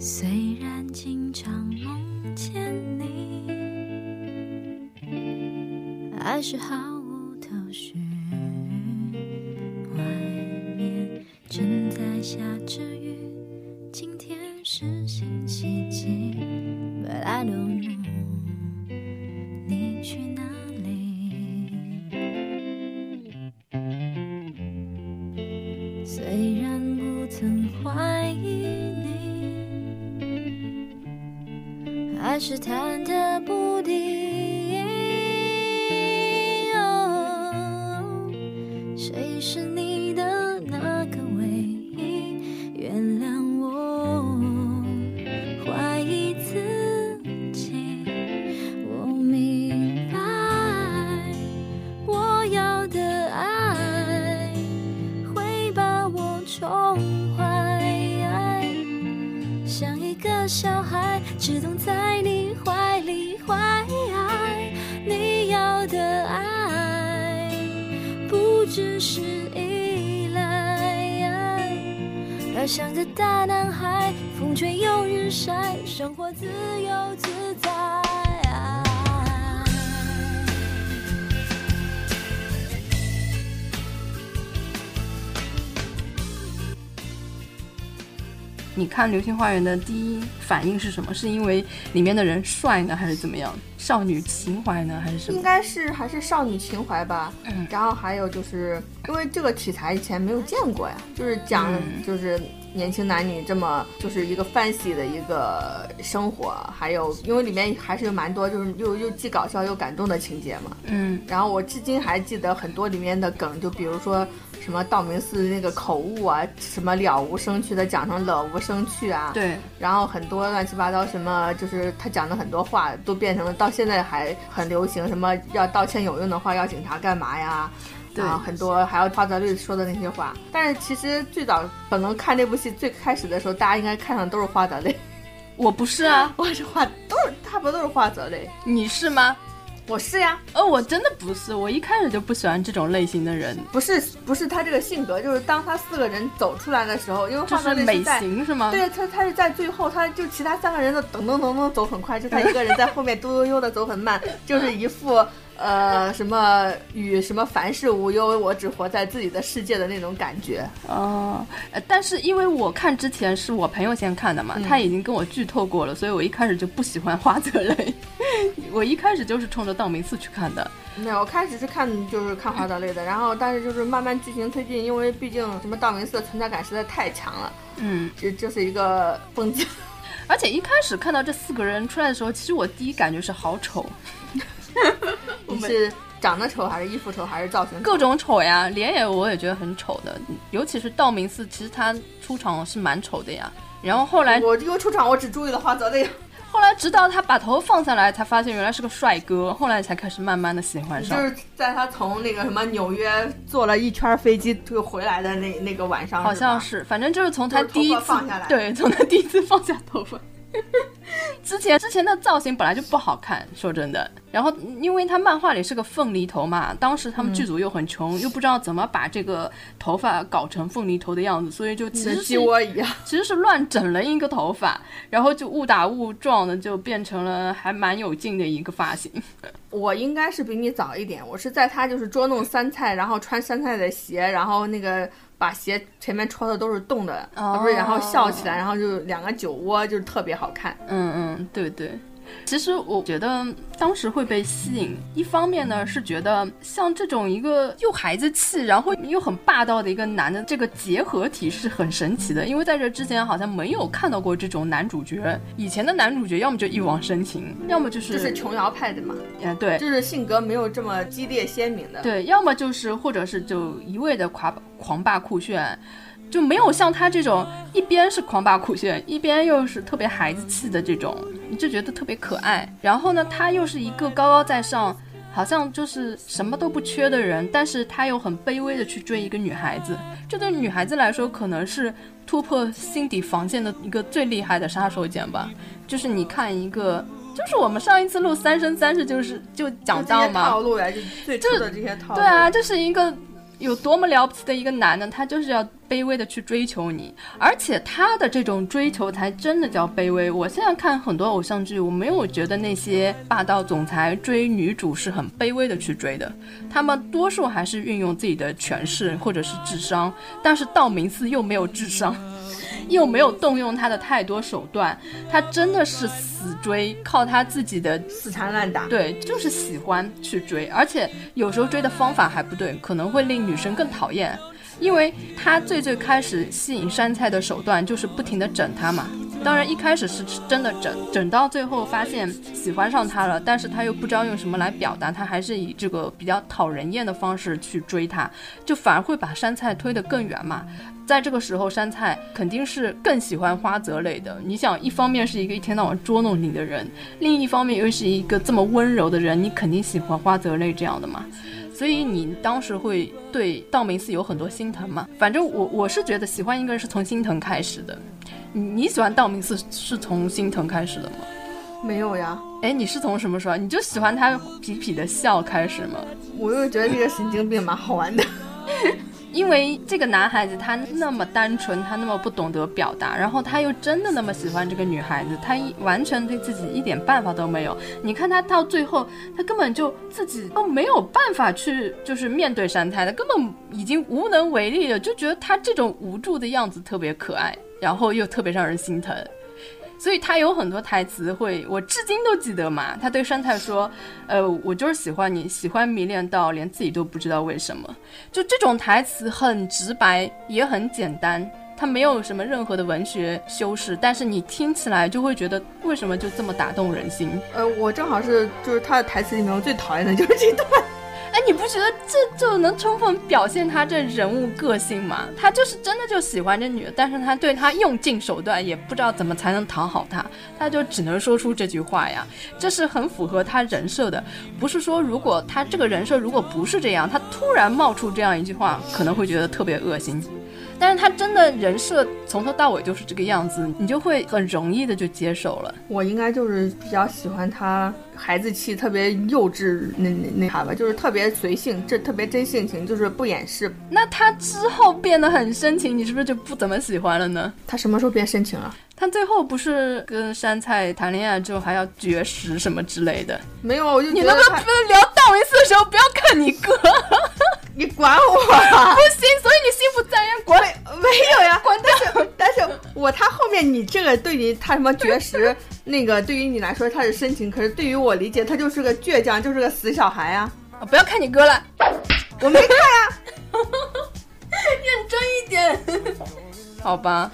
虽然经常梦见你，还是好。外面正在下着雨今天是星期几？But i don't know 你去哪里虽然不曾怀疑你还是忐忑不定。哦谁是你？你看《流星花园》的第一反应是什么？是因为里面的人帅呢，还是怎么样？少女情怀呢，还是什么应？该是还是少女情怀吧。嗯然后还有就是因为这个题材以前没有见过呀，就是讲嗯就是年轻男女这么就是一个 fancy 的一个生活，还有因为里面还是有蛮多就是又又既搞笑又感动的情节嘛。嗯然后我至今还记得很多里面的梗，就比如说什么道明寺那个口误啊，什么了无生趣的讲成了无生趣啊，对，然后很多乱七八糟什么，就是他讲的很多话都变成了到现在还很流行，什么要道歉有用的话要警察干嘛呀？对啊，很多还有花泽类说的那些话。但是其实最早可能看这部戏最开始的时候，大家应该看上都是花泽类，我不是啊，(laughs) 我是花都是差不多都是花泽类。你是吗？我是呀，呃，我真的不是，我一开始就不喜欢这种类型的人，不是不是他这个性格，就是当他四个人走出来的时候，因为花泽就是美。型是吗？对他，他是在最后，他就其他三个人都噔噔噔噔走很快，就他一个人在后面嘟悠悠的走很慢，就是一副呃什么与什么凡事无忧，我只活在自己的世界的那种感觉。哦，呃但是因为我看之前是我朋友先看的嘛，嗯他已经跟我剧透过了，所以我一开始就不喜欢花泽类，(laughs) 我一开始就是冲着道明寺去看的。没有，我开始是看就是看花泽类的，(laughs) 然后但是就是慢慢剧情推进，因为毕竟什么道明寺的存在感实在太强了，嗯，这这是一个风景。(laughs) 而且一开始看到这四个人出来的时候，其实我第一感觉是好丑，你是长得丑还是衣服丑还是造型？各种丑呀，脸也我也觉得很丑的，尤其是道明寺，其实他出场是蛮丑的呀。然后后来，我因为出场我只注意了花泽类，(laughs) 后来直到他把头放下来，才发现原来是个帅哥，后来才开始慢慢的喜欢上。就是在他从那个什么纽约坐了一圈飞机就回来的那那个晚上，好像是反正就是从他第一次放下来对，从他第一次放下头发。(laughs) 之前之前的造型本来就不好看，说真的。然后因为他漫画里是个凤梨头嘛，当时他们剧组又很穷，又不知道怎么把这个头发搞成凤梨头的样子，所以就其跟实是鸡窝一样，(laughs) 其实是乱整了一个头发，然后就误打误撞的就变成了还蛮有劲的一个发型。我应该是比你早一点，我是在他就是捉弄三菜，然后穿三菜的鞋，然后那个把鞋前面戳的都是洞的，哦不是，然后笑起来，然后就两个酒窝，就是特别好看。嗯嗯，对对。其实我觉得当时会被吸引，一方面呢是觉得像这种一个又孩子气，然后又很霸道的一个男的这个结合体是很神奇的，因为在这之前好像没有看到过这种男主角。以前的男主角要么就一往深情，要么就是就是琼瑶派的嘛，嗯对就是性格没有这么激烈鲜明的。对，要么就是或者是就一味的狂狂霸酷炫。就没有像他这种一边是狂霸酷炫，一边又是特别孩子气的这种，你就觉得特别可爱。然后呢，他又是一个高高在上，好像就是什么都不缺的人，但是他又很卑微的去追一个女孩子。这对女孩子来说，可能是突破心底防线的一个最厉害的杀手锏吧。就是你看一个，就是我们上一次录《三生三世》就是就讲到嘛，套路呀，就最初的这些套路。对啊，，就是一个有多么了不起的一个男的，他就是要卑微的去追求你，而且他的这种追求才真的叫卑微。我现在看很多偶像剧，我没有觉得那些霸道总裁追女主是很卑微的去追的，他们多数还是运用自己的权势或者是智商，但是道明寺又没有智商。又没有动用他的太多手段，他真的是死追，靠他自己的死缠烂打。对，就是喜欢去追，而且有时候追的方法还不对，可能会令女生更讨厌。因为他最最开始吸引杉菜的手段就是不停的整他嘛，当然一开始是真的整，整到最后发现喜欢上他了，但是他又不知道用什么来表达，他还是以这个比较讨人厌的方式去追他，就反而会把山菜推得更远嘛。在这个时候，山菜肯定是更喜欢花泽类的。你想，一方面是一个一天到晚捉弄你的人，另一方面又是一个这么温柔的人，你肯定喜欢花泽类这样的嘛。所以你当时会对道明寺有很多心疼嘛？反正我我是觉得喜欢一个人是从心疼开始的。你你喜欢道明寺是从心疼开始的吗？没有呀，哎，你是从什么时候？你就喜欢他痞痞的笑开始吗？我又觉得这个神经病蛮好玩的。(laughs) 因为这个男孩子他那么单纯，他那么不懂得表达，然后他又真的那么喜欢这个女孩子，他一完全对自己一点办法都没有。你看他到最后，他根本就自己都没有办法去就是面对山太的，根本已经无能为力了，就觉得他这种无助的样子特别可爱，然后又特别让人心疼。所以他有很多台词会，我至今都记得嘛。他对山菜说：“呃，我就是喜欢你，喜欢迷恋到连自己都不知道为什么。”就这种台词很直白，也很简单，它没有什么任何的文学修饰，但是你听起来就会觉得为什么就这么打动人心？呃，我正好是就是他的台词里面我最讨厌的就是这段。哎，你不觉得这就能充分表现他这人物个性吗？他就是真的就喜欢这女的，但是他对她用尽手段，也不知道怎么才能讨好她，他就只能说出这句话呀。这是很符合他人设的，不是说如果他这个人设如果不是这样，他突然冒出这样一句话，可能会觉得特别恶心。但是他真的人设从头到尾就是这个样子，你就会很容易的就接受了。我应该就是比较喜欢他孩子气、特别幼稚那那那啥吧，就是特别随性，这特别真性情，就是不掩饰。那他之后变得很深情，你是不是就不怎么喜欢了呢？他什么时候变深情了？他最后不是跟山菜谈恋爱之后还要绝食什么之类的？没有，我就你能不能聊道明寺的时候不要看你哥？你管我啊！不行，所以你心不在焉，管没有呀？管但是但是我他后面你这个对你他什么绝食那个对于你来说他是深情，可是对于我理解他就是个倔强，就是个死小孩啊！不要看你哥了，我没看呀，(laughs) 认真一点，(laughs) 好吧？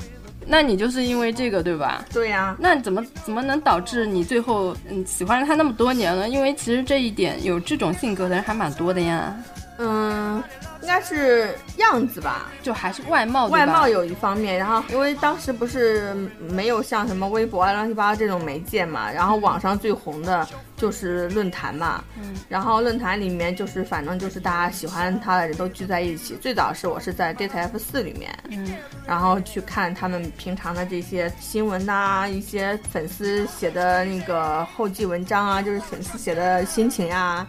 那你就是因为这个对吧？对呀。那怎么怎么能导致你最后嗯喜欢了他那么多年呢？因为其实这一点有这种性格的人还蛮多的呀。嗯，应该是样子吧，就还是外貌。外貌有一方面，然后因为当时不是没有像什么微博啊、乱七八糟这种媒介嘛，然后网上最红的就是论坛嘛。嗯。然后论坛里面就是反正就是大家喜欢他的人都聚在一起。最早是我是在 Date F 四里面，嗯，然后去看他们平常的这些新闻呐，一些粉丝写的那个后记文章啊，就是粉丝写的心情呀。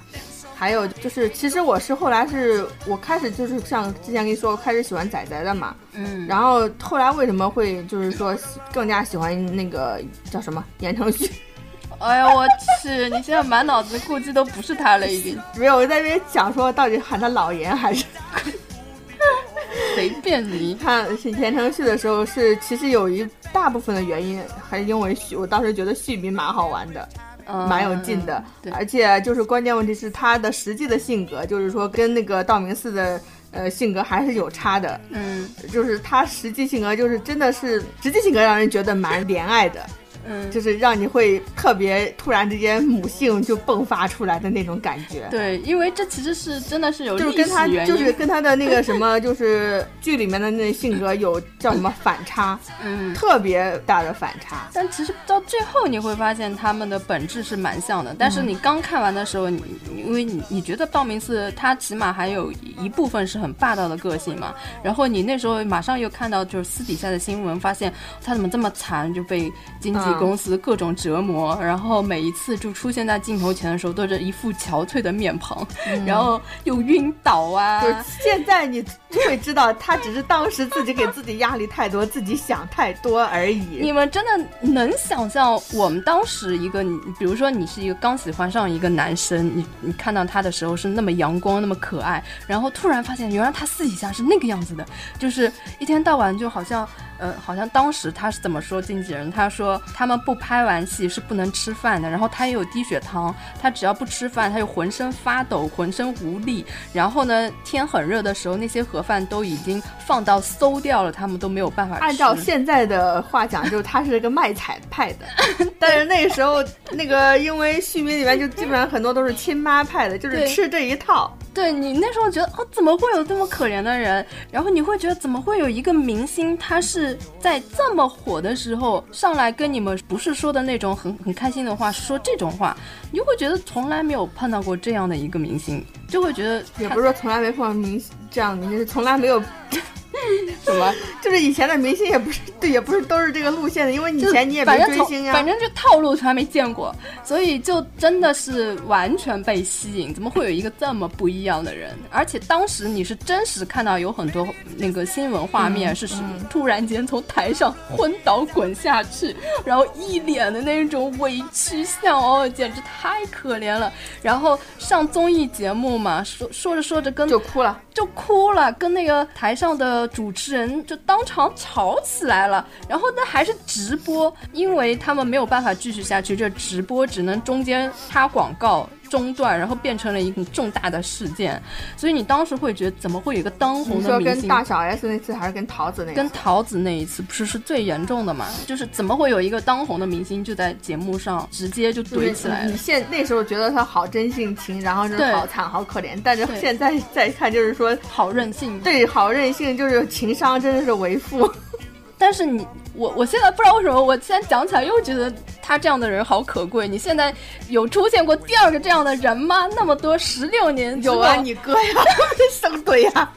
还有就是，其实我是后来是我开始就是像之前跟你说，我开始喜欢仔仔的嘛，嗯，然后后来为什么会就是说更加喜欢那个叫什么言承旭？(laughs) 哎呀，我去！你现在满脑子估计都不是他了，已经没有。我在这边讲说，到底喊他老严还是 (laughs) 随便你。看言承旭的时候，是其实有一大部分的原因还是因为旭，我当时觉得旭明蛮好玩的。蛮有劲的，而且就是关键问题是他的实际的性格，就是说跟那个道明寺的呃性格还是有差的。嗯，就是他实际性格就是真的是实际性格让人觉得蛮怜爱的。嗯，就是让你会特别突然之间母性就迸发出来的那种感觉。对，因为这其实是真的是有就是跟他就是跟他的那个 (laughs) 什么，就是剧里面的那性格有叫什么反差，嗯，特别大的反差。但其实到最后你会发现他们的本质是蛮像的。但是你刚看完的时候，你因为你你觉得道明寺他起码还有一部分是很霸道的个性嘛，然后你那时候马上又看到就是私底下的新闻，发现他怎么这么惨，就被经纪。公司各种折磨，然后每一次就出现在镜头前的时候，都是一副憔悴的面庞，然后又晕倒啊。就现在你会知道，他只是当时自己给自己压力太多，自己想太多而已。你们真的能想象我们当时一个，你比如说你是一个刚喜欢上一个男生，你你看到他的时候是那么阳光、那么可爱，然后突然发现原来他私底下是那个样子的，就是一天到晚就好像。呃，好像当时他是怎么说经纪人？他说他们不拍完戏是不能吃饭的，然后他也有低血糖，他只要不吃饭，他就浑身发抖，浑身无力。然后呢，天很热的时候，那些盒饭都已经放到馊掉了，他们都没有办法。按照现在的话讲，就是他是个卖惨派的，(laughs) 但是那个时候那个因为续名里面就基本上很多都是亲妈派的，就是吃这一套。对你那时候觉得哦，怎么会有这么可怜的人？然后你会觉得怎么会有一个明星，他是在这么火的时候上来跟你们不是说的那种很很开心的话，说这种话，你就会觉得从来没有碰到过这样的一个明星，就会觉得也不是说从来没碰到明星这样的明星，是从来没有 (laughs) 什么？就是以前的明星也不是对，也不是都是这个路线的，因为以前你也没追星啊。反正就套路从来没见过，所以就真的是完全被吸引。怎么会有一个这么不一样的人？而且当时你是真实看到有很多那个新闻画面，是是突然间从台上昏倒滚下去，然后一脸的那种委屈相，哦，简直太可怜了。然后上综艺节目嘛，说说着说着跟就哭了。就哭了，跟那个台上的主持人就当场吵起来了。然后那还是直播，因为他们没有办法继续下去，这直播只能中间插广告中断，然后变成了一个重大的事件。所以你当时会觉得，怎么会有一个当红的明星？跟大小 S 那次还是跟桃子那次？跟桃子那一次不是是最严重的嘛？就是怎么会有一个当红的明星就在节目上直接就就是怼起来了你？现那时候觉得他好真性情，然后就是好惨好可怜，但是现在再看就是说，好任性，对好任性，就是情商真的是为负。但是你我我现在不知道为什么，我现在讲起来又觉得他这样的人好可贵。你现在有出现过第二个这样的人吗？那么多十六年有啊，你哥呀，生怼呀。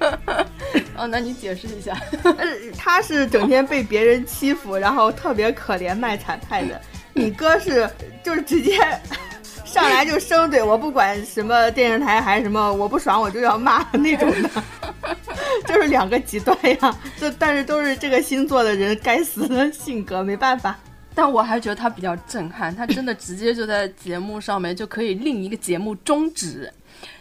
(laughs) 哦，那你解释一下。呃，他是整天被别人欺负，然后特别可怜卖惨派的。(laughs) 你哥是就是直接上来就生怼，我不管什么电视台还是什么，我不爽我就要骂那种的，就是两个极端呀。(laughs) 这但是都是这个星座的人该死的性格，没办法。但我还觉得他比较震撼，他真的直接就在节目上面就可以令一个节目终止，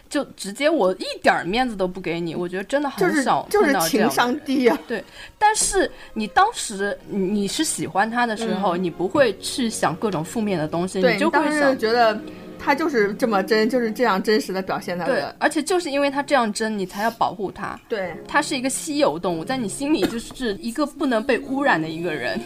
就直接我一点儿面子都不给你。我觉得真的很少就是情碰到这样的商低呀、对，但是你当时你你是喜欢他的时候，你不会去想各种负面的东西，你就会想。觉得他就是这么真，就是这样真实的表现他对的。，而且就是因为他这样真，你才要保护他。对，他是一个稀有动物，在你心里就是一个不能被污染的一个人。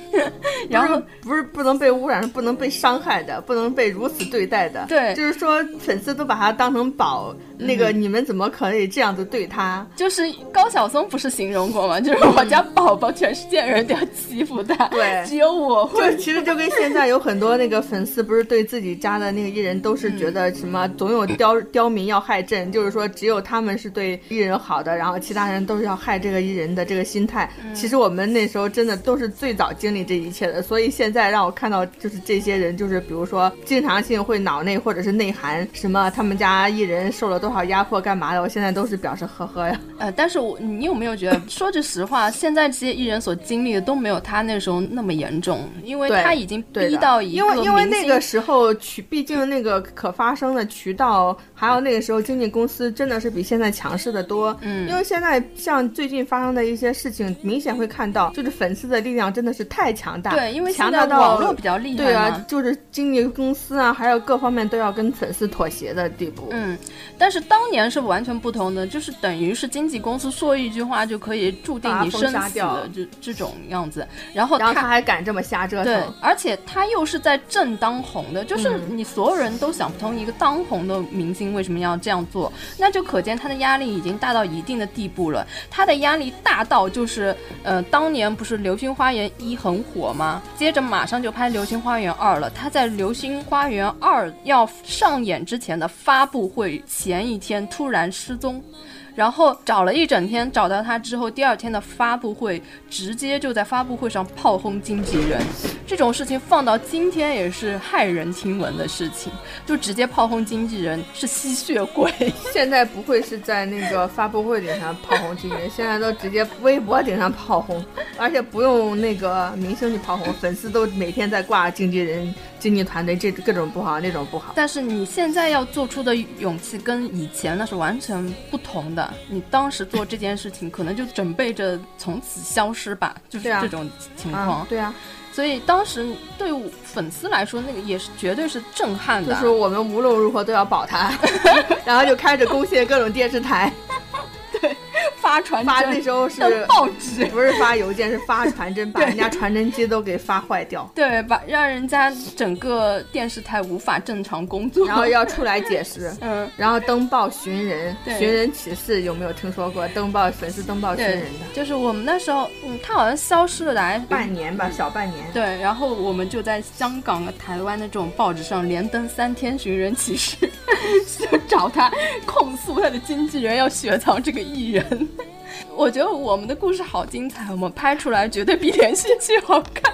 然后不是不能被污染，是不能被伤害的，不能被如此对待的。对就是说粉丝都把他当成宝，那个你们怎么可以这样子对他？就是高晓松不是形容过吗？(laughs) 就是我家宝宝，全世界人都要欺负他，对只有我就会。其实就跟现在有很多那个粉丝，不是对自己家的那个艺人都是觉得什么总有刁刁民要害朕，就是说只有他们是对艺人好的，然后其他人都是要害这个艺人的这个心态。其实我们那时候真的都是最早经历这一切的，所以现在让我看到就是这些人，就是比如说经常性会脑内或者是内涵什么他们家艺人受了多少压迫干嘛的，我现在都是表示呵呵呀。呃，但是我你有没有觉得，说句实话，现在这些艺人所经历的都没有他那时候那么严重，因为他已经逼到一个因为因为那个时候渠，毕竟那个可发生的渠道，还有那个时候经纪公司真的是比现在强势的多。嗯因为现在像最近发生的一些事情，明显会看到，就是粉丝的力量真的是太强大，对，因为强大到网络比较厉害对啊，就是经纪公司啊，还有各方面都要跟粉丝妥协的地步。嗯，但是当年是完全不同的，就是等于是经纪公司说一句话就可以注定你生死的这这种样子，然后然后他他。还敢这么瞎折对腾，，而且他又是在正当红的，就是嗯你所有人都想不通一个当红的明星为什么要这样做，那就可见他的压力已经大到一定的地步了。他的压力大到就是，呃，当年不是《流星花园一》很火吗？接着马上就拍《流星花园二》了。他在《流星花园二》要上演之前的发布会前一天突然失踪。然后找了一整天，找到他之后，第二天的发布会直接就在发布会上炮轰经纪人，这种事情放到今天也是骇人听闻的事情，就直接炮轰经纪人是吸血鬼。(laughs) 现在不会是在那个发布会顶上炮轰经纪人，现在都直接微博顶上炮轰，而且不用那个明星去炮轰，粉丝都每天在挂经纪人、经纪团队这各种不好那种不好。但是你现在要做出的勇气跟以前那是完全不同的。你当时做这件事情，可能就准备着从此消失吧，就是这种情况。嗯，对啊，所以当时对粉丝来说，那个也是绝对是震撼的。就是我们无论如何都要保他，(laughs) 然后就开始攻陷各种电视台，(laughs) 发传发那时候是登报纸，(laughs) 不是发邮件是发传真，把人家传真机都给发坏掉，对，把让人家整个电视台无法正常工作。然后要出来解释。(laughs) 嗯，然后登报寻人，寻人启事有没有听说过？登报粉丝登报寻人的，就是我们那时候，嗯，他好像消失了大概半年吧，小半年。对，然后我们就在香港、台湾的这种报纸上连登三天寻人启事，就找他控诉他的经纪人要雪藏这个艺人。我觉得我们的故事好精彩，我们拍出来绝对比连续剧好看。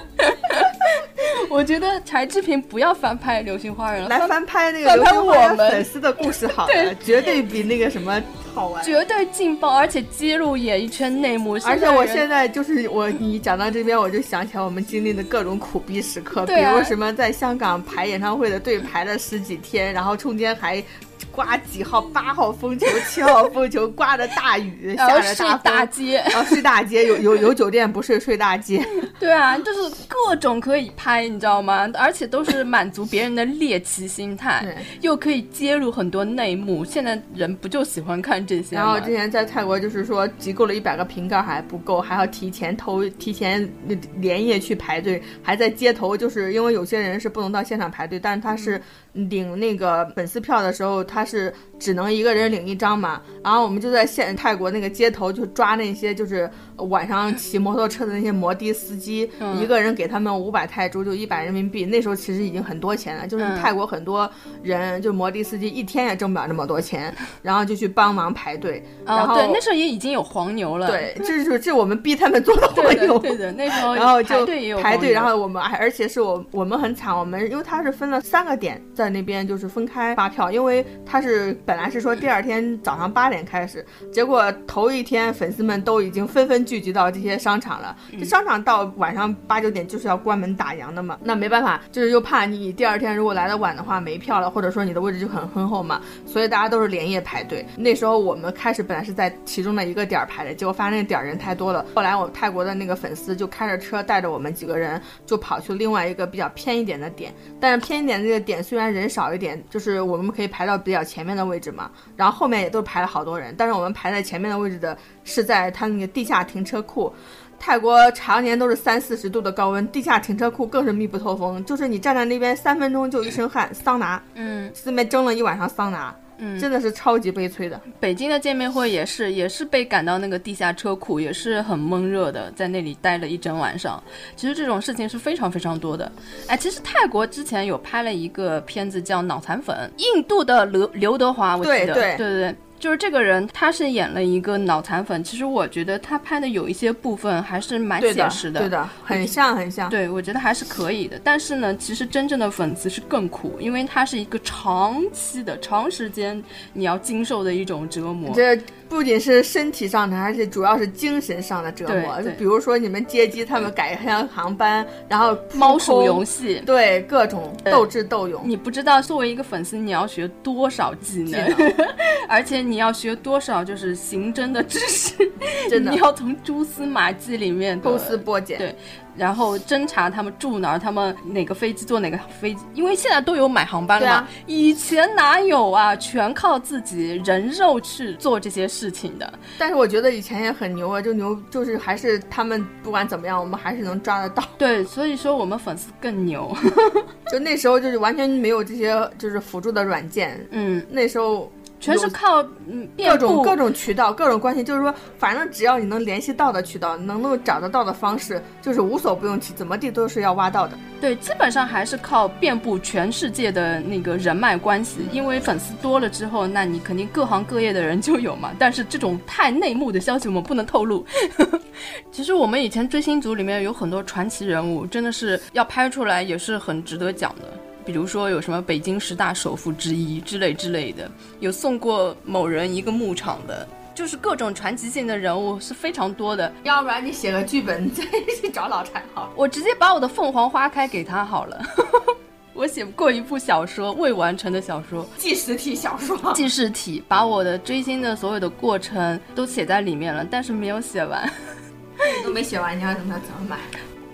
我觉得柴智屏不要翻拍《流星花园》了，来翻拍那个翻拍流星花园我们粉丝的故事好了，绝对比那个什么好玩。绝对劲爆，而且揭露演艺圈内幕。而且我现在就是我，你讲到这边，我就想起来我们经历的各种苦逼时刻，比如什么在香港排演唱会的队排了十几天，然后中间还刮几号八号风球、七号风球，刮着大雨，下着大风。大街，然后睡大街，有有有酒店不睡睡大街，(laughs) 对啊，就是各种可以拍，你知道吗？而且都是满足别人的猎奇心态对，又可以揭露很多内幕。现在人不就喜欢看这些？然后之前在泰国就是说集够了一百个瓶盖还不够，还要提前投提前连夜去排队，还在街头，就是因为有些人是不能到现场排队，但是他是领那个粉丝票的时候，他是只能一个人领一张嘛。然后我们就在现泰国那个街头就抓那些就是晚上骑摩托车的那些摩的司机，一个人给他们五百泰铢，就一百人民币。那时候其实已经很多钱了，就是嗯泰国很多人就摩的司机一天也挣不了那么多钱，(laughs) 然后就去帮忙排队。然哦，后对，那时候也已经有黄牛了。对，这是这我们逼他们做的黄对的，牛。对的，那时候 (laughs) 然后就排队也有排队，黄牛然后我们还而且是我我们很惨，我们因为他是分了三个点在那边就是分开发票，因为他是本来是说第二天早上八点开始，结果头一天粉丝们都已经纷纷聚集到这些商场了，这商场到晚上八九点就是要关门打烊的嘛，那没办法，就是又怕你第二天如果来的晚的话没票了，或者说你的位置就很很后嘛，所以大家都是连夜排队。那时候我们开始本来是在其中的一个点儿排的，结果发现那个点儿人太多了。后来我泰国的那个粉丝就开着车带着我们几个人，就跑去另外一个比较偏一点的点。但是偏一点的这个点虽然人少一点，就是我们可以排到比较前面的位置嘛，然后后面也都排了好多人。但是我们排在前面的位置的是在它那个地下停车库。泰国常年都是三四十度的高温，地下停车库更是密不透风，就是你站在那边三分钟就一身汗，桑拿，嗯四面蒸了一晚上桑拿，嗯，真的是超级悲催的。北京的见面会也是，也是被赶到那个地下车库，也是很闷热的，在那里待了一整晚上。其实这种事情是非常非常多的。哎，其实泰国之前有拍了一个片子叫《脑残粉》，印度的刘刘德华，我记得，对对对对对。就是这个人，他是演了一个脑残粉。其实我觉得他拍的有一些部分还是蛮写实对的，很像很像。对，我觉得还是可以的。但是呢，其实真正的粉丝是更苦，因为它是一个长期的、长时间你要经受的一种折磨。这不仅是身体上的，而且主要是精神上的折磨。就比如说你们接机，他们改航航班，然后猫鼠游戏，戏，对各种斗智斗勇。你不知道作为一个粉丝，你要学多少技能，(laughs) 而且你要学多少就是刑侦的知识，(laughs) 真的你要从蛛丝马迹里面抽丝剥茧，对然后侦查他们住哪儿，他们哪个飞机坐哪个飞机，因为现在都有买航班了嘛，啊以前哪有啊，全靠自己人肉去做这些事情的。但是我觉得以前也很牛啊，就牛就是还是他们不管怎么样，我们还是能抓得到。对，所以说我们粉丝更牛。(laughs) 就那时候就是完全没有这些就是辅助的软件，嗯，那时候全是靠嗯遍布各种各种渠道、各种关系，就是说，反正只要你能联系到的渠道，能够找得到的方式，就是无所不用其，怎么地都是要挖到的。对，基本上还是靠遍布全世界的那个人脉关系，因为粉丝多了之后，那你肯定各行各业的人就有嘛。但是这种太内幕的消息我们不能透露。(laughs) 其实我们以前追星族里面有很多传奇人物，真的是要拍出来也是很值得讲的。比如说有什么北京十大首富之一之类之类的，有送过某人一个牧场的，就是各种传奇性的人物是非常多的。要不然你写个剧本，你再去找老柴好了。(laughs) 我直接把我的凤凰花开给他好了。(laughs) 我写过一部小说，未完成的小说，纪实体小说，记事体，把我的追星的所有的过程都写在里面了，但是没有写完，你 (laughs) 都没写完，你要怎么怎么买？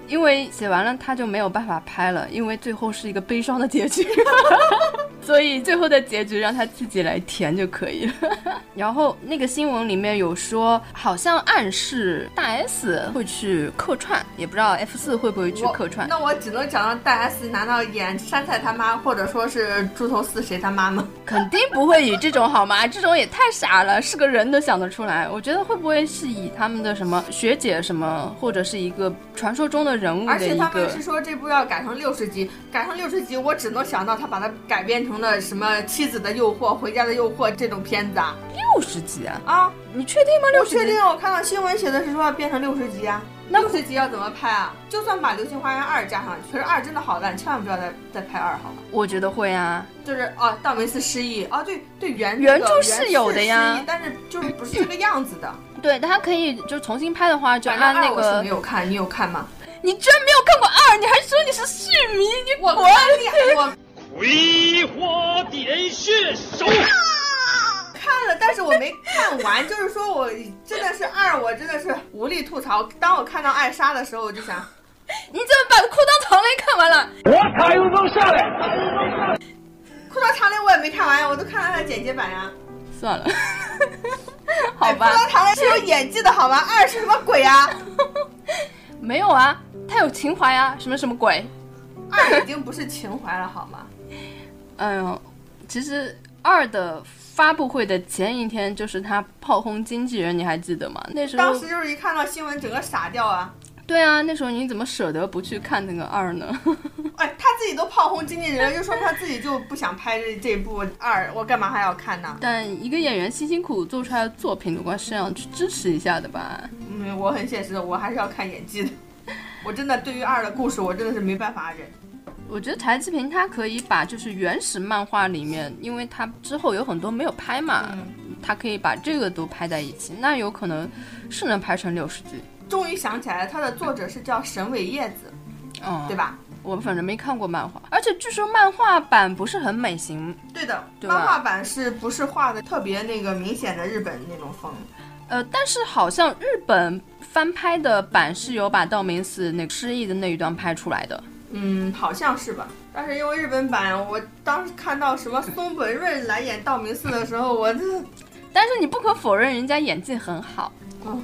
因为写完了他就没有办法拍了，因为最后是一个悲伤的结局，(laughs) 所以最后的结局让他自己来填就可以了。(laughs) 然后那个新闻里面有说，好像暗示大 S 会去客串，也不知道 F 四会不会去客串。那我只能讲到大 S 难道演山菜他妈，或者说是猪头四谁他妈吗？肯定不会以这种好吗？这种也太傻了，是个人都想得出来。我觉得会不会是以他们的什么学姐什么，或者是一个传说中的人物而且他们是说这部要改成六十集，改成六十集，我只能想到他把它改编成成了什么妻子的诱惑、回家的诱惑这种片子啊？六十集啊？啊，你确定吗？六十集我确定，？我看到新闻写的是说要变成六十集啊。那六十集要怎么拍啊？就算把《流星花园二》加上去，可是二真的好烂，千万不要再再拍二好吗？我觉得会啊。就是哦，道明寺失忆哦，对对，原原这个著是有的呀但是就是不是这个样子的。对，他可以就重新拍的话，就反正按那个我是没有看，你有看吗？你居然没有看过二，你还说你是续迷？你我滚！我葵花点穴手。看了，但是我没看完，就是说我真的是二，我真的是无力吐槽。当我看到艾莎的时候，我就想，(laughs) 你怎么把裤裆藏雷看完了？我卡有风下来。裤裆长雷我也没看完呀，我都看了它的剪辑版呀。算了，(laughs) 好吧，裤裆长雷是有演技的好吗？二是什么鬼啊？没有啊，他有情怀啊，什么什么鬼？二已经不是情怀了好吗？(laughs) 哎呦，其实二的发布会的前一天就是他炮轰经纪人，你还记得吗？那时候当时就是一看到新闻，整个傻掉啊！对啊，那时候你怎么舍得不去看那个二呢？(laughs) 哎，他自己都炮轰经纪人，就说明他自己就不想拍这这部二，我干嘛还要看呢？但一个演员辛辛苦苦做出来的作品，总归是要去支持一下的吧？嗯，我很现实的，我还是要看演技的。(laughs) 我真的对于二的故事，我真的是没办法忍。我觉得柴智屏他可以把就是原始漫画里面，因为他之后有很多没有拍嘛，嗯他可以把这个都拍在一起，那有可能是能拍成六十集。终于想起来了，他的作者是叫神尾叶子，嗯，对？吧？我反正没看过漫画，而且据说漫画版不是很美型，对的，对漫画版是不是画的特别那个明显的日本那种风？呃，但是好像日本翻拍的版是有把道明寺那个失忆的那一段拍出来的。嗯，好像是吧。但是因为日本版，我当时看到什么松本润来演道明寺的时候，我这，但是你不可否认，人家演技很好。哦，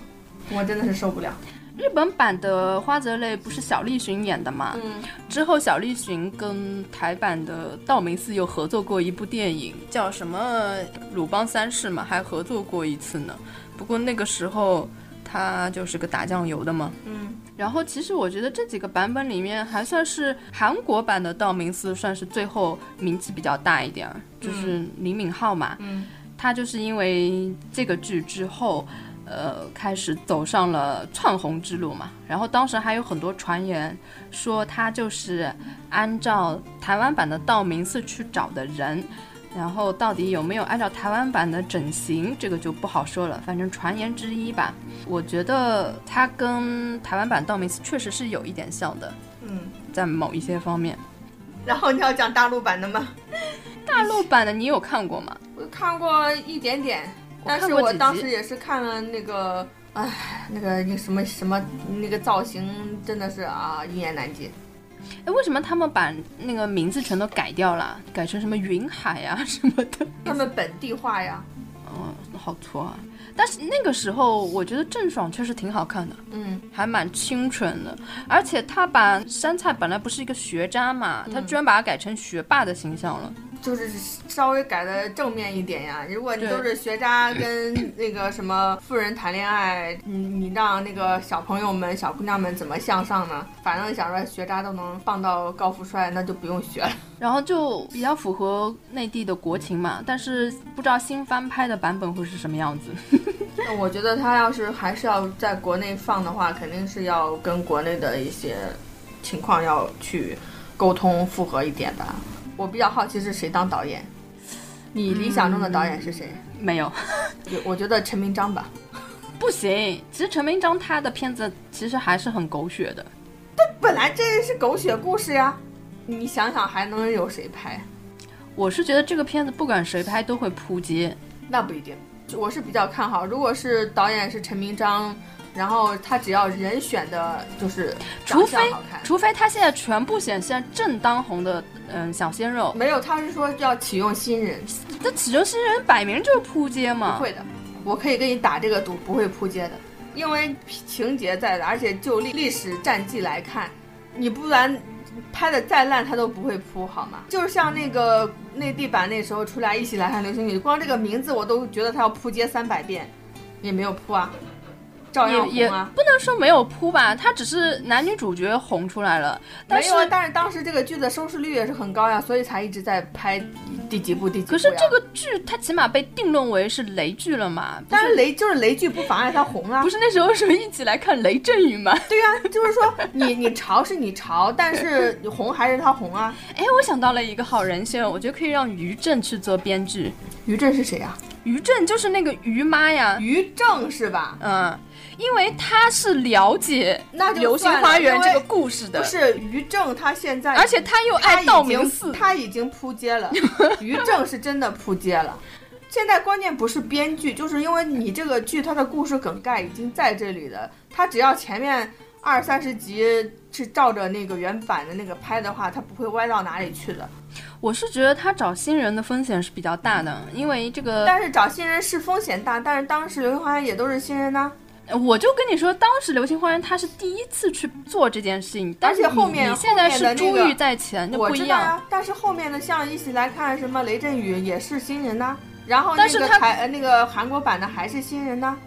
我真的是受不了。日本版的花泽类不是小栗旬演的吗？嗯，之后小栗旬跟台版的道明寺又合作过一部电影，叫什么《鲁邦三世》嘛，还合作过一次呢。不过那个时候他就是个打酱油的嘛。嗯，然后其实我觉得这几个版本里面，还算是韩国版的道明寺算是最后名气比较大一点儿，就是李敏镐嘛。嗯，他就是因为这个剧之后。呃，开始走上了窜红之路嘛，然后当时还有很多传言说他就是按照台湾版的道明寺去找的人，然后到底有没有按照台湾版的整形，这个就不好说了，反正传言之一吧。我觉得他跟台湾版道明寺确实是有一点像的，嗯，在某一些方面。然后你要讲大陆版的吗？大陆版的你有看过吗？我看过一点点，但是我当时也是看了那个，哎，那个那什么什么那个造型真的是啊，一言难尽。哎，为什么他们把那个名字全都改掉了，改成什么云海啊 (laughs) 什么的？他们本地化呀，哦，好挫啊！但是那个时候，我觉得郑爽确实挺好看的，嗯，还蛮清纯的。而且他把杉菜本来不是一个学渣嘛，他居然把他改成学霸的形象了。就是稍微改的正面一点呀。如果你对都是学渣跟 (laughs) 那个什么富人谈恋爱，你你让那个小朋友们、小姑娘们怎么向上呢？反正想说学渣都能傍到高富帅，那就不用学了。然后就比较符合内地的国情嘛，但是不知道新翻拍的版本会是什么样子。(laughs) 那我觉得他要是还是要在国内放的话，肯定是要跟国内的一些情况要去沟通复合一点的。我比较好奇是谁当导演，你理想中的导演是谁？没有，(laughs) 有我觉得陈明章吧。不行。其实陈明章他的片子其实还是很狗血的。但本来这是狗血故事呀，你想想还能有谁拍？我是觉得这个片子不管谁拍都会扑街。那不一定，我是比较看好。如果是导演是陈明章，然后他只要人选的就是长除非相好看，除非他现在全部选现在正当红的嗯小鲜肉，没有，他是说要启用新人，这启用新人摆明就是扑街嘛。不会的，我可以给你打这个赌，不会扑街的，因为情节在的，而且就历历史战绩来看，你不然拍的再烂，他都不会扑，好吗？就是像那个内地版那时候出来一起来看流星雨，光这个名字我都觉得他要扑街三百遍，也没有扑啊。照样也也。不能说没有扑吧，他只是男女主角红出来了，但是没有啊，但是当时这个剧的收视率也是很高呀，所以才一直在拍第几部第几部。可是这个剧它起码被定论为是雷剧了嘛，不但是是雷就是雷剧不妨碍它红啊不。是那时候说一起来看雷阵雨吗？对呀、就是说你你潮是你潮，但是你红还是它红啊。哎，我想到了一个好人选，我觉得可以让于正去做编剧。于震是谁呀、于正就是那个于妈呀，于正是吧？嗯，因为他是了解那《流星花园这个故事的不，是于正，他现在而且他又爱道明寺，他已经扑街了。(laughs) 于正是真的扑街了。现在关键不是编剧，就是因为你这个剧它的故事梗概已经在这里了，他只要前面二三十集是照着那个原版的那个拍的话，它不会歪到哪里去的。我是觉得他找新人的风险是比较大的，因为这个，但是找新人是风险大，但是当时流星花园也都是新人呐、我就跟你说，当时《流星花园》他是第一次去做这件事情，但是后面你你现在后面的珠玉在前，那我不一样。知道呀，但是后面的像一起来看什么雷震宇也是新人呐、然后那个但是他台呃那个韩国版的还是新人呐、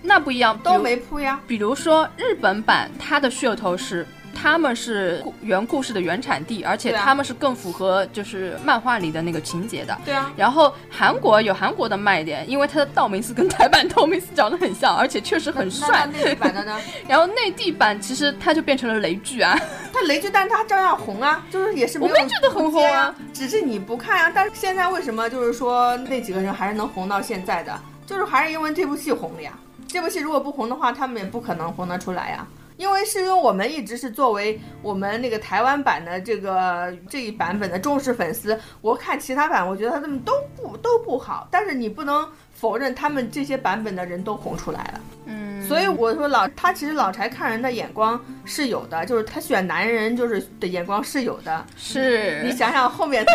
那不一样，都没铺呀。比如说日本版，它的噱头是他们是故原故事的原产地，而且他们是更符合就是漫画里的那个情节的。对啊，然后韩国有韩国的卖点，因为它的道明寺跟台版道明寺长得很像，而且确实很那帅那。内地版的呢？(laughs) 然后内地版其实它就变成了雷剧啊，他雷剧，但是他照样红啊，就是也是没有我没觉得很红啊只是你不看啊。但是现在为什么就是说那几个人还是能红到现在的，就是还是因为这部戏红了呀。这部戏如果不红的话，他们也不可能红得出来呀。因为是因为我们一直是作为我们那个台湾版的这个这一版本的忠实粉丝，我看其他版，我觉得他们都不都不好，但是你不能否认他们这些版本的人都红出来了。嗯，所以我说老他其实老柴看人的眼光是有的，就是他选男人就是的眼光是有的。是你想想后面他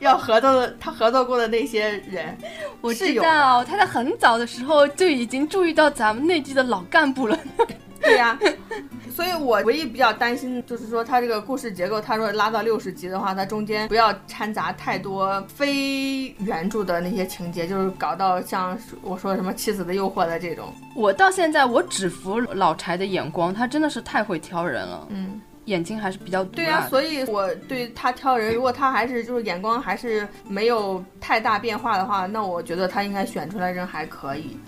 要合作的，他合作过的那些人，我知是有的道他在很早的时候就已经注意到咱们内地的老干部了。对呀、(laughs) 所以我唯一比较担心就是说他这个故事结构，他说拉到六十集的话，他中间不要掺杂太多非原著的那些情节，就是搞到像我说什么妻子的诱惑的这种，我到现在我只服老柴的眼光，他真的是太会挑人了，嗯。眼睛还是比较毒对呀、所以我对他挑人，如果他还是就是眼光还是没有太大变化的话，那我觉得他应该选出来人还可以。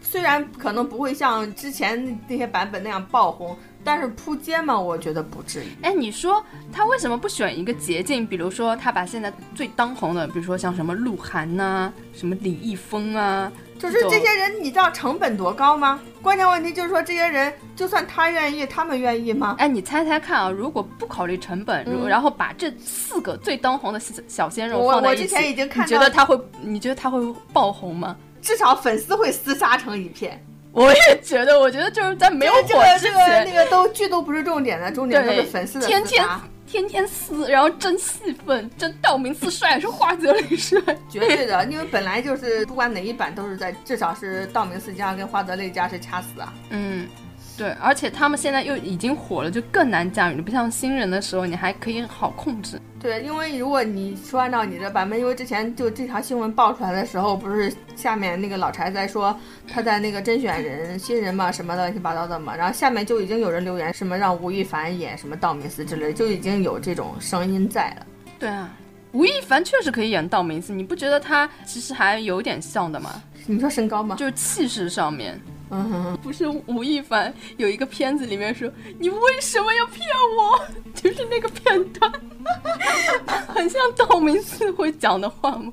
虽然可能不会像之前那些版本那样爆红，但是扑街嘛，我觉得不至于。哎，你说他为什么不选一个捷径？比如说，他把现在最当红的，比如说像什么鹿晗呐、什么李易峰啊，就是这些人，你知道成本多高吗？关键问题就是说，这些人就算他愿意，他们愿意吗？哎，你猜猜看啊，如果不考虑成本，然后把这四个最当红的小小鲜肉放在一起，我之前已经看你觉得他会？你觉得他会爆红吗？至少粉丝会厮杀成一片。我也觉得，我觉得就是在没有这火之个这个前，那个都剧都不是重点的，重点就是粉丝的天天。天天撕，然后争戏份，争道明寺帅还是花泽类帅？绝对的，因为本来就是不管哪一版都是在，至少是道明寺家跟花泽类家是掐死啊。嗯，对，而且他们现在又已经火了，就更难驾驭了。不像新人的时候，你还可以好控制。对，因为如果你说按照你的版本，因为之前就这条新闻爆出来的时候，不是下面那个老柴在说他在那个甄选人新人嘛什么乱七八糟的嘛，然后下面就已经有人留言什么让吴亦凡演什么道明寺之类，就已经有这种声音在了。对啊，吴亦凡确实可以演道明寺，你不觉得他其实还有点像的吗？你说身高吗？就是气势上面。嗯，(laughs) 不是吴亦凡有一个片子里面说你为什么要骗我？(laughs) 就是那个片段，(laughs) 很像道明寺会讲的话吗？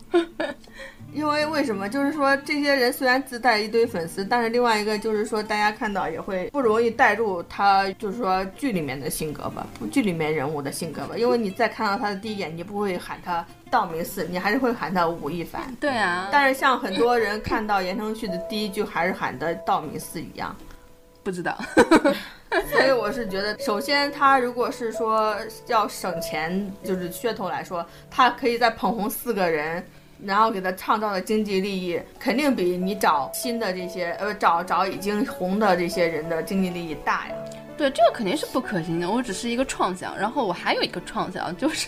因为为什么？就是说这些人虽然自带一堆粉丝，但是另外一个就是说大家看到也会不容易带入他，就是说剧里面的性格吧，不剧里面人物的性格吧。因为你再看到他的第一眼，你不会喊他道明寺，你还是会喊他吴亦凡。(laughs) 对啊，但是像很多人看到言承旭的第一句还是喊的道明寺一样，(laughs) 不知道。所以我是觉得，首先他如果是说要省钱，就是噱头来说，他可以再捧红四个人。然后给他创造的经济利益，肯定比你找新的这些，呃，找找已经红的这些人的经济利益大呀。对，这个肯定是不可行的。我只是一个创想，然后我还有一个创想，就是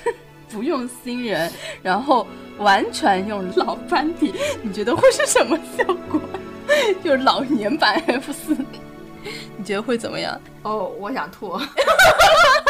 不用新人，然后完全用老班底，你觉得会是什么效果？就是老年版 F 四。你觉得会怎么样？哦，我想吐。(laughs) (laughs)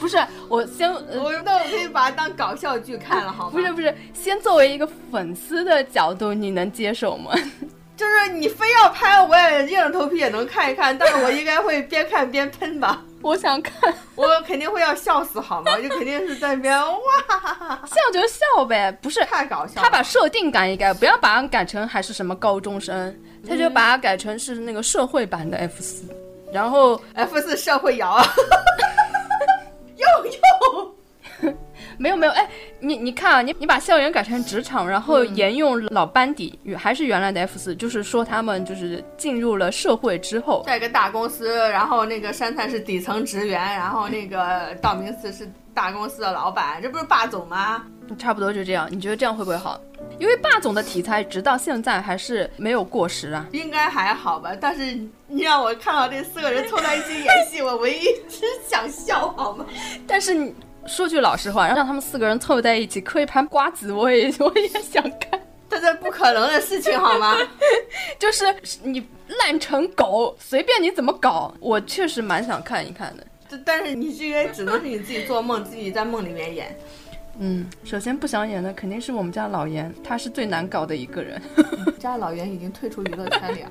不是，我先，呃、我那我可以把它当搞笑剧看了，好吗？不是不是，先作为一个粉丝的角度，你能接受吗？(laughs) 就是你非要拍，我也硬着头皮也能看一看，但是我应该会边看边喷吧。(laughs) 我想看，我肯定会要笑死，好吗？就肯定是在那边 (laughs) 哇，笑就笑呗，不是太搞笑。他把设定改一改，不要把它改成还是什么高中生，他就把它改成是那个社会版的 F 四，然后 F 四社会摇有用。没有没有，哎，你你看啊，你你把校园改成职场，然后沿用老班底，还是原来的 F 四，就是说他们就是进入了社会之后，在一个大公司，然后那个山菜是底层职员，然后那个道明寺是大公司的老板，这不是霸总吗？差不多就这样，你觉得这样会不会好？因为霸总的题材直到现在还是没有过时啊。应该还好吧，但是你让我看到这四个人凑在一起演戏，我唯一只想笑，好吗？但是你。说句老实话，让他们四个人凑在一起嗑一盘瓜子，我也我也想看。(laughs) 这是不可能的事情，好吗？就是你烂成狗，随便你怎么搞，我确实蛮想看一看的。但是你这个只能是你自己做梦，自己在梦里面演。嗯，首先不想演的肯定是我们家老严，他是最难搞的一个人。(laughs) 家老严已经退出娱乐圈了，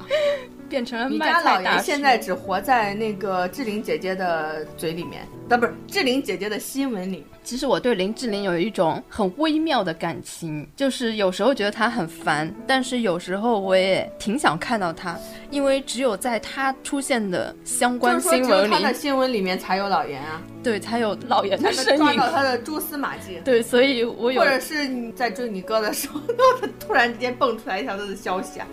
变成了你家老严现在只活在那个志玲姐姐的嘴里面，啊，不是志玲姐姐的新闻里。其实我对林志玲有一种很微妙的感情，就是有时候觉得她很烦，但是有时候我也挺想看到她，因为只有在她出现的相关新闻里，她的新闻里面才有老严啊，对，才有老严的身影，抓到他的蛛丝马迹。对，所以我有，或者是你在追你哥的时候，(laughs) 突然之间蹦出来一条他的消息啊，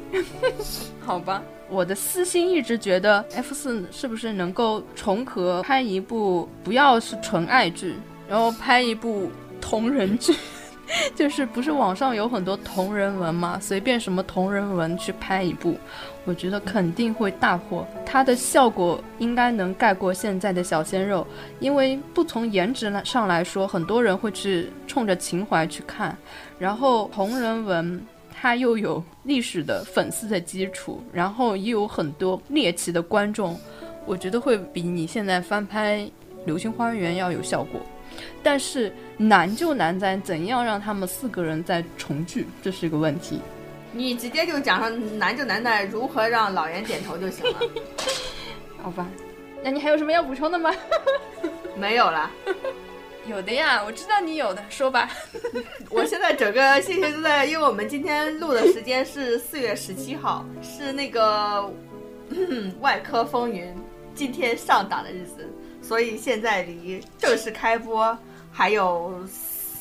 (laughs) 好吧。我的私心一直觉得 F 四是不是能够重合拍一部不要是纯爱剧，然后拍一部同人剧，(laughs) 就是不是网上有很多同人文嘛，随便什么同人文去拍一部，我觉得肯定会大火，它的效果应该能盖过现在的小鲜肉，因为不从颜值来上来说，很多人会去冲着情怀去看，然后同人文。它又有历史的粉丝的基础，然后也有很多猎奇的观众，我觉得会比你现在翻拍《流星花园》要有效果。但是难就难在怎样让他们四个人再重聚，这是一个问题。你直接就讲上难就难在如何让老袁点头就行了。(laughs) 好吧，那你还有什么要补充的吗？(laughs) 没有了。(laughs) 有的呀，我知道你有的，说吧。我现在整个心情都在，因为我们今天录的时间是四月十七号，是那个外科风云今天上档的日子，所以现在离正式开播还有。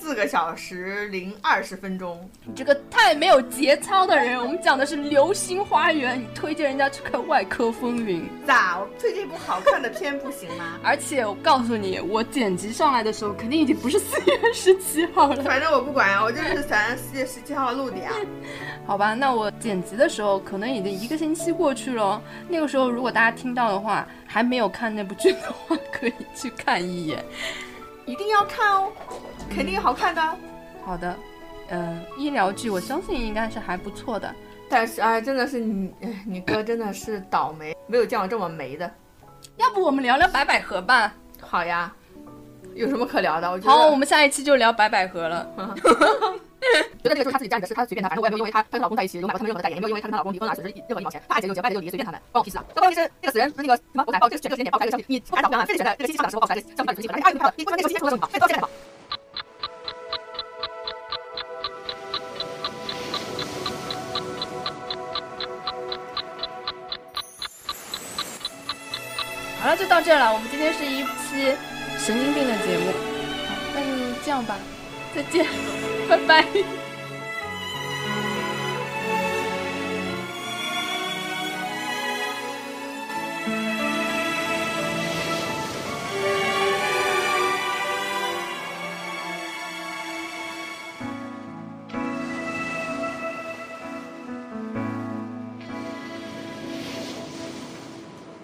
四个小时零二十分钟，你这个太没有节操的人！我们讲的是《流星花园》，你推荐人家去看《外科风云》，咋？我推荐一部好看的片不行吗？(laughs) 而且我告诉你，我剪辑上来的时候，肯定已经不是四月十七号了。反正我不管，我就是想四月十七号录的呀。(laughs) 好吧，那我剪辑的时候，可能已经一个星期过去了。那个时候，如果大家听到的话，还没有看那部剧的话，可以去看一眼。一定要看哦，肯定好看的。好的，嗯，医疗剧我相信应该是还不错的。但是哎，真的是你，你哥真的是倒霉，没有见过这么霉的。要不我们聊聊白百合吧？好呀，有什么可聊的？我觉得好，我们下一期就聊白百合了。(laughs) (laughs) 觉得这个就是他自己站着，是他随便他，反正我也没有因为他他跟老公在一起，有买过他们任何的代言，也没有因为他跟她老公离婚而损失任何一毛钱。他爱结就结，不爱结就离，随便他们，关我屁事啊！关我屁事！这个死人那个什么我敢报，就是选这个时间点报出来这个消息，你不敢找不着，非得选在这个星期上的时候报出来这个消息，你爱就票了，你不能那个时间出的时候你报，非得到现在报。好了，就到这了。我们今天是一期神经病的节目，那就这样吧。再见，拜拜。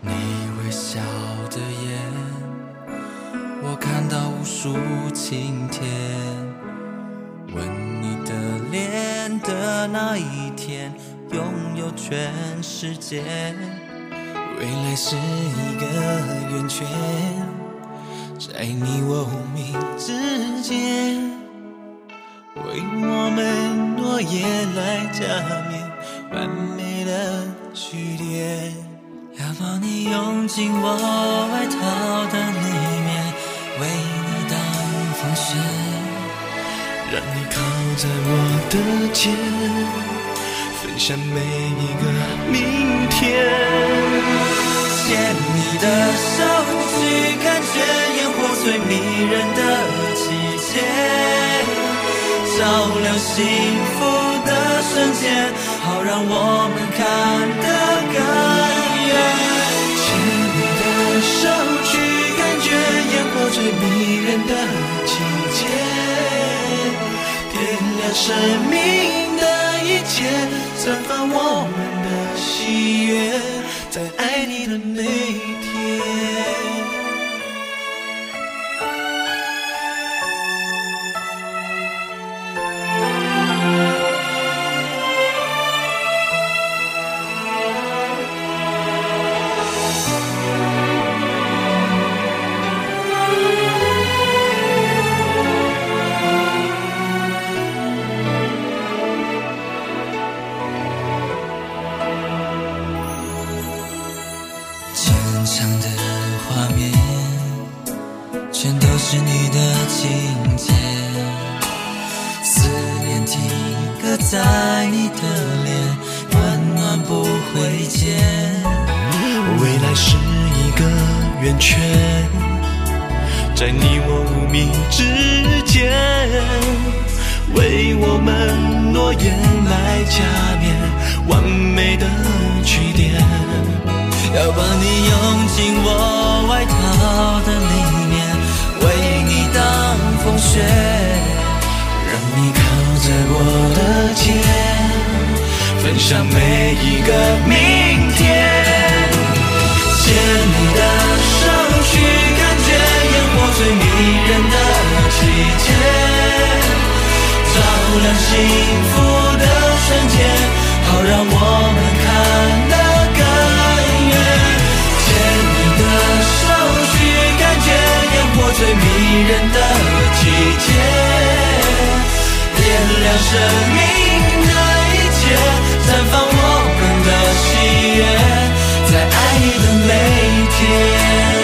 你微笑的眼，我看到无数晴天。那一天，拥有全世界。未来是一个圆圈，在你我无名之间，为我们诺言来加冕，完美的句点。要把你拥进我外套的里面，为让你靠在我的肩，分享每一个明天。牵你的手，去感觉烟火最迷人的季节，照亮幸福的瞬间，好让我们看得更远。牵你的手，去感觉烟火最迷人的让生命的一切，散发我们的喜悦。在爱你的那一天。起点，要把你拥进我外套的里面，为你挡风雪，让你靠在我的肩，分享每一个明天。牵你的手去感觉烟火最迷人的季节，照亮幸福的瞬间，好让我们。最迷人的季节点亮生命的一切绽放我们的喜悦在爱你的每一天。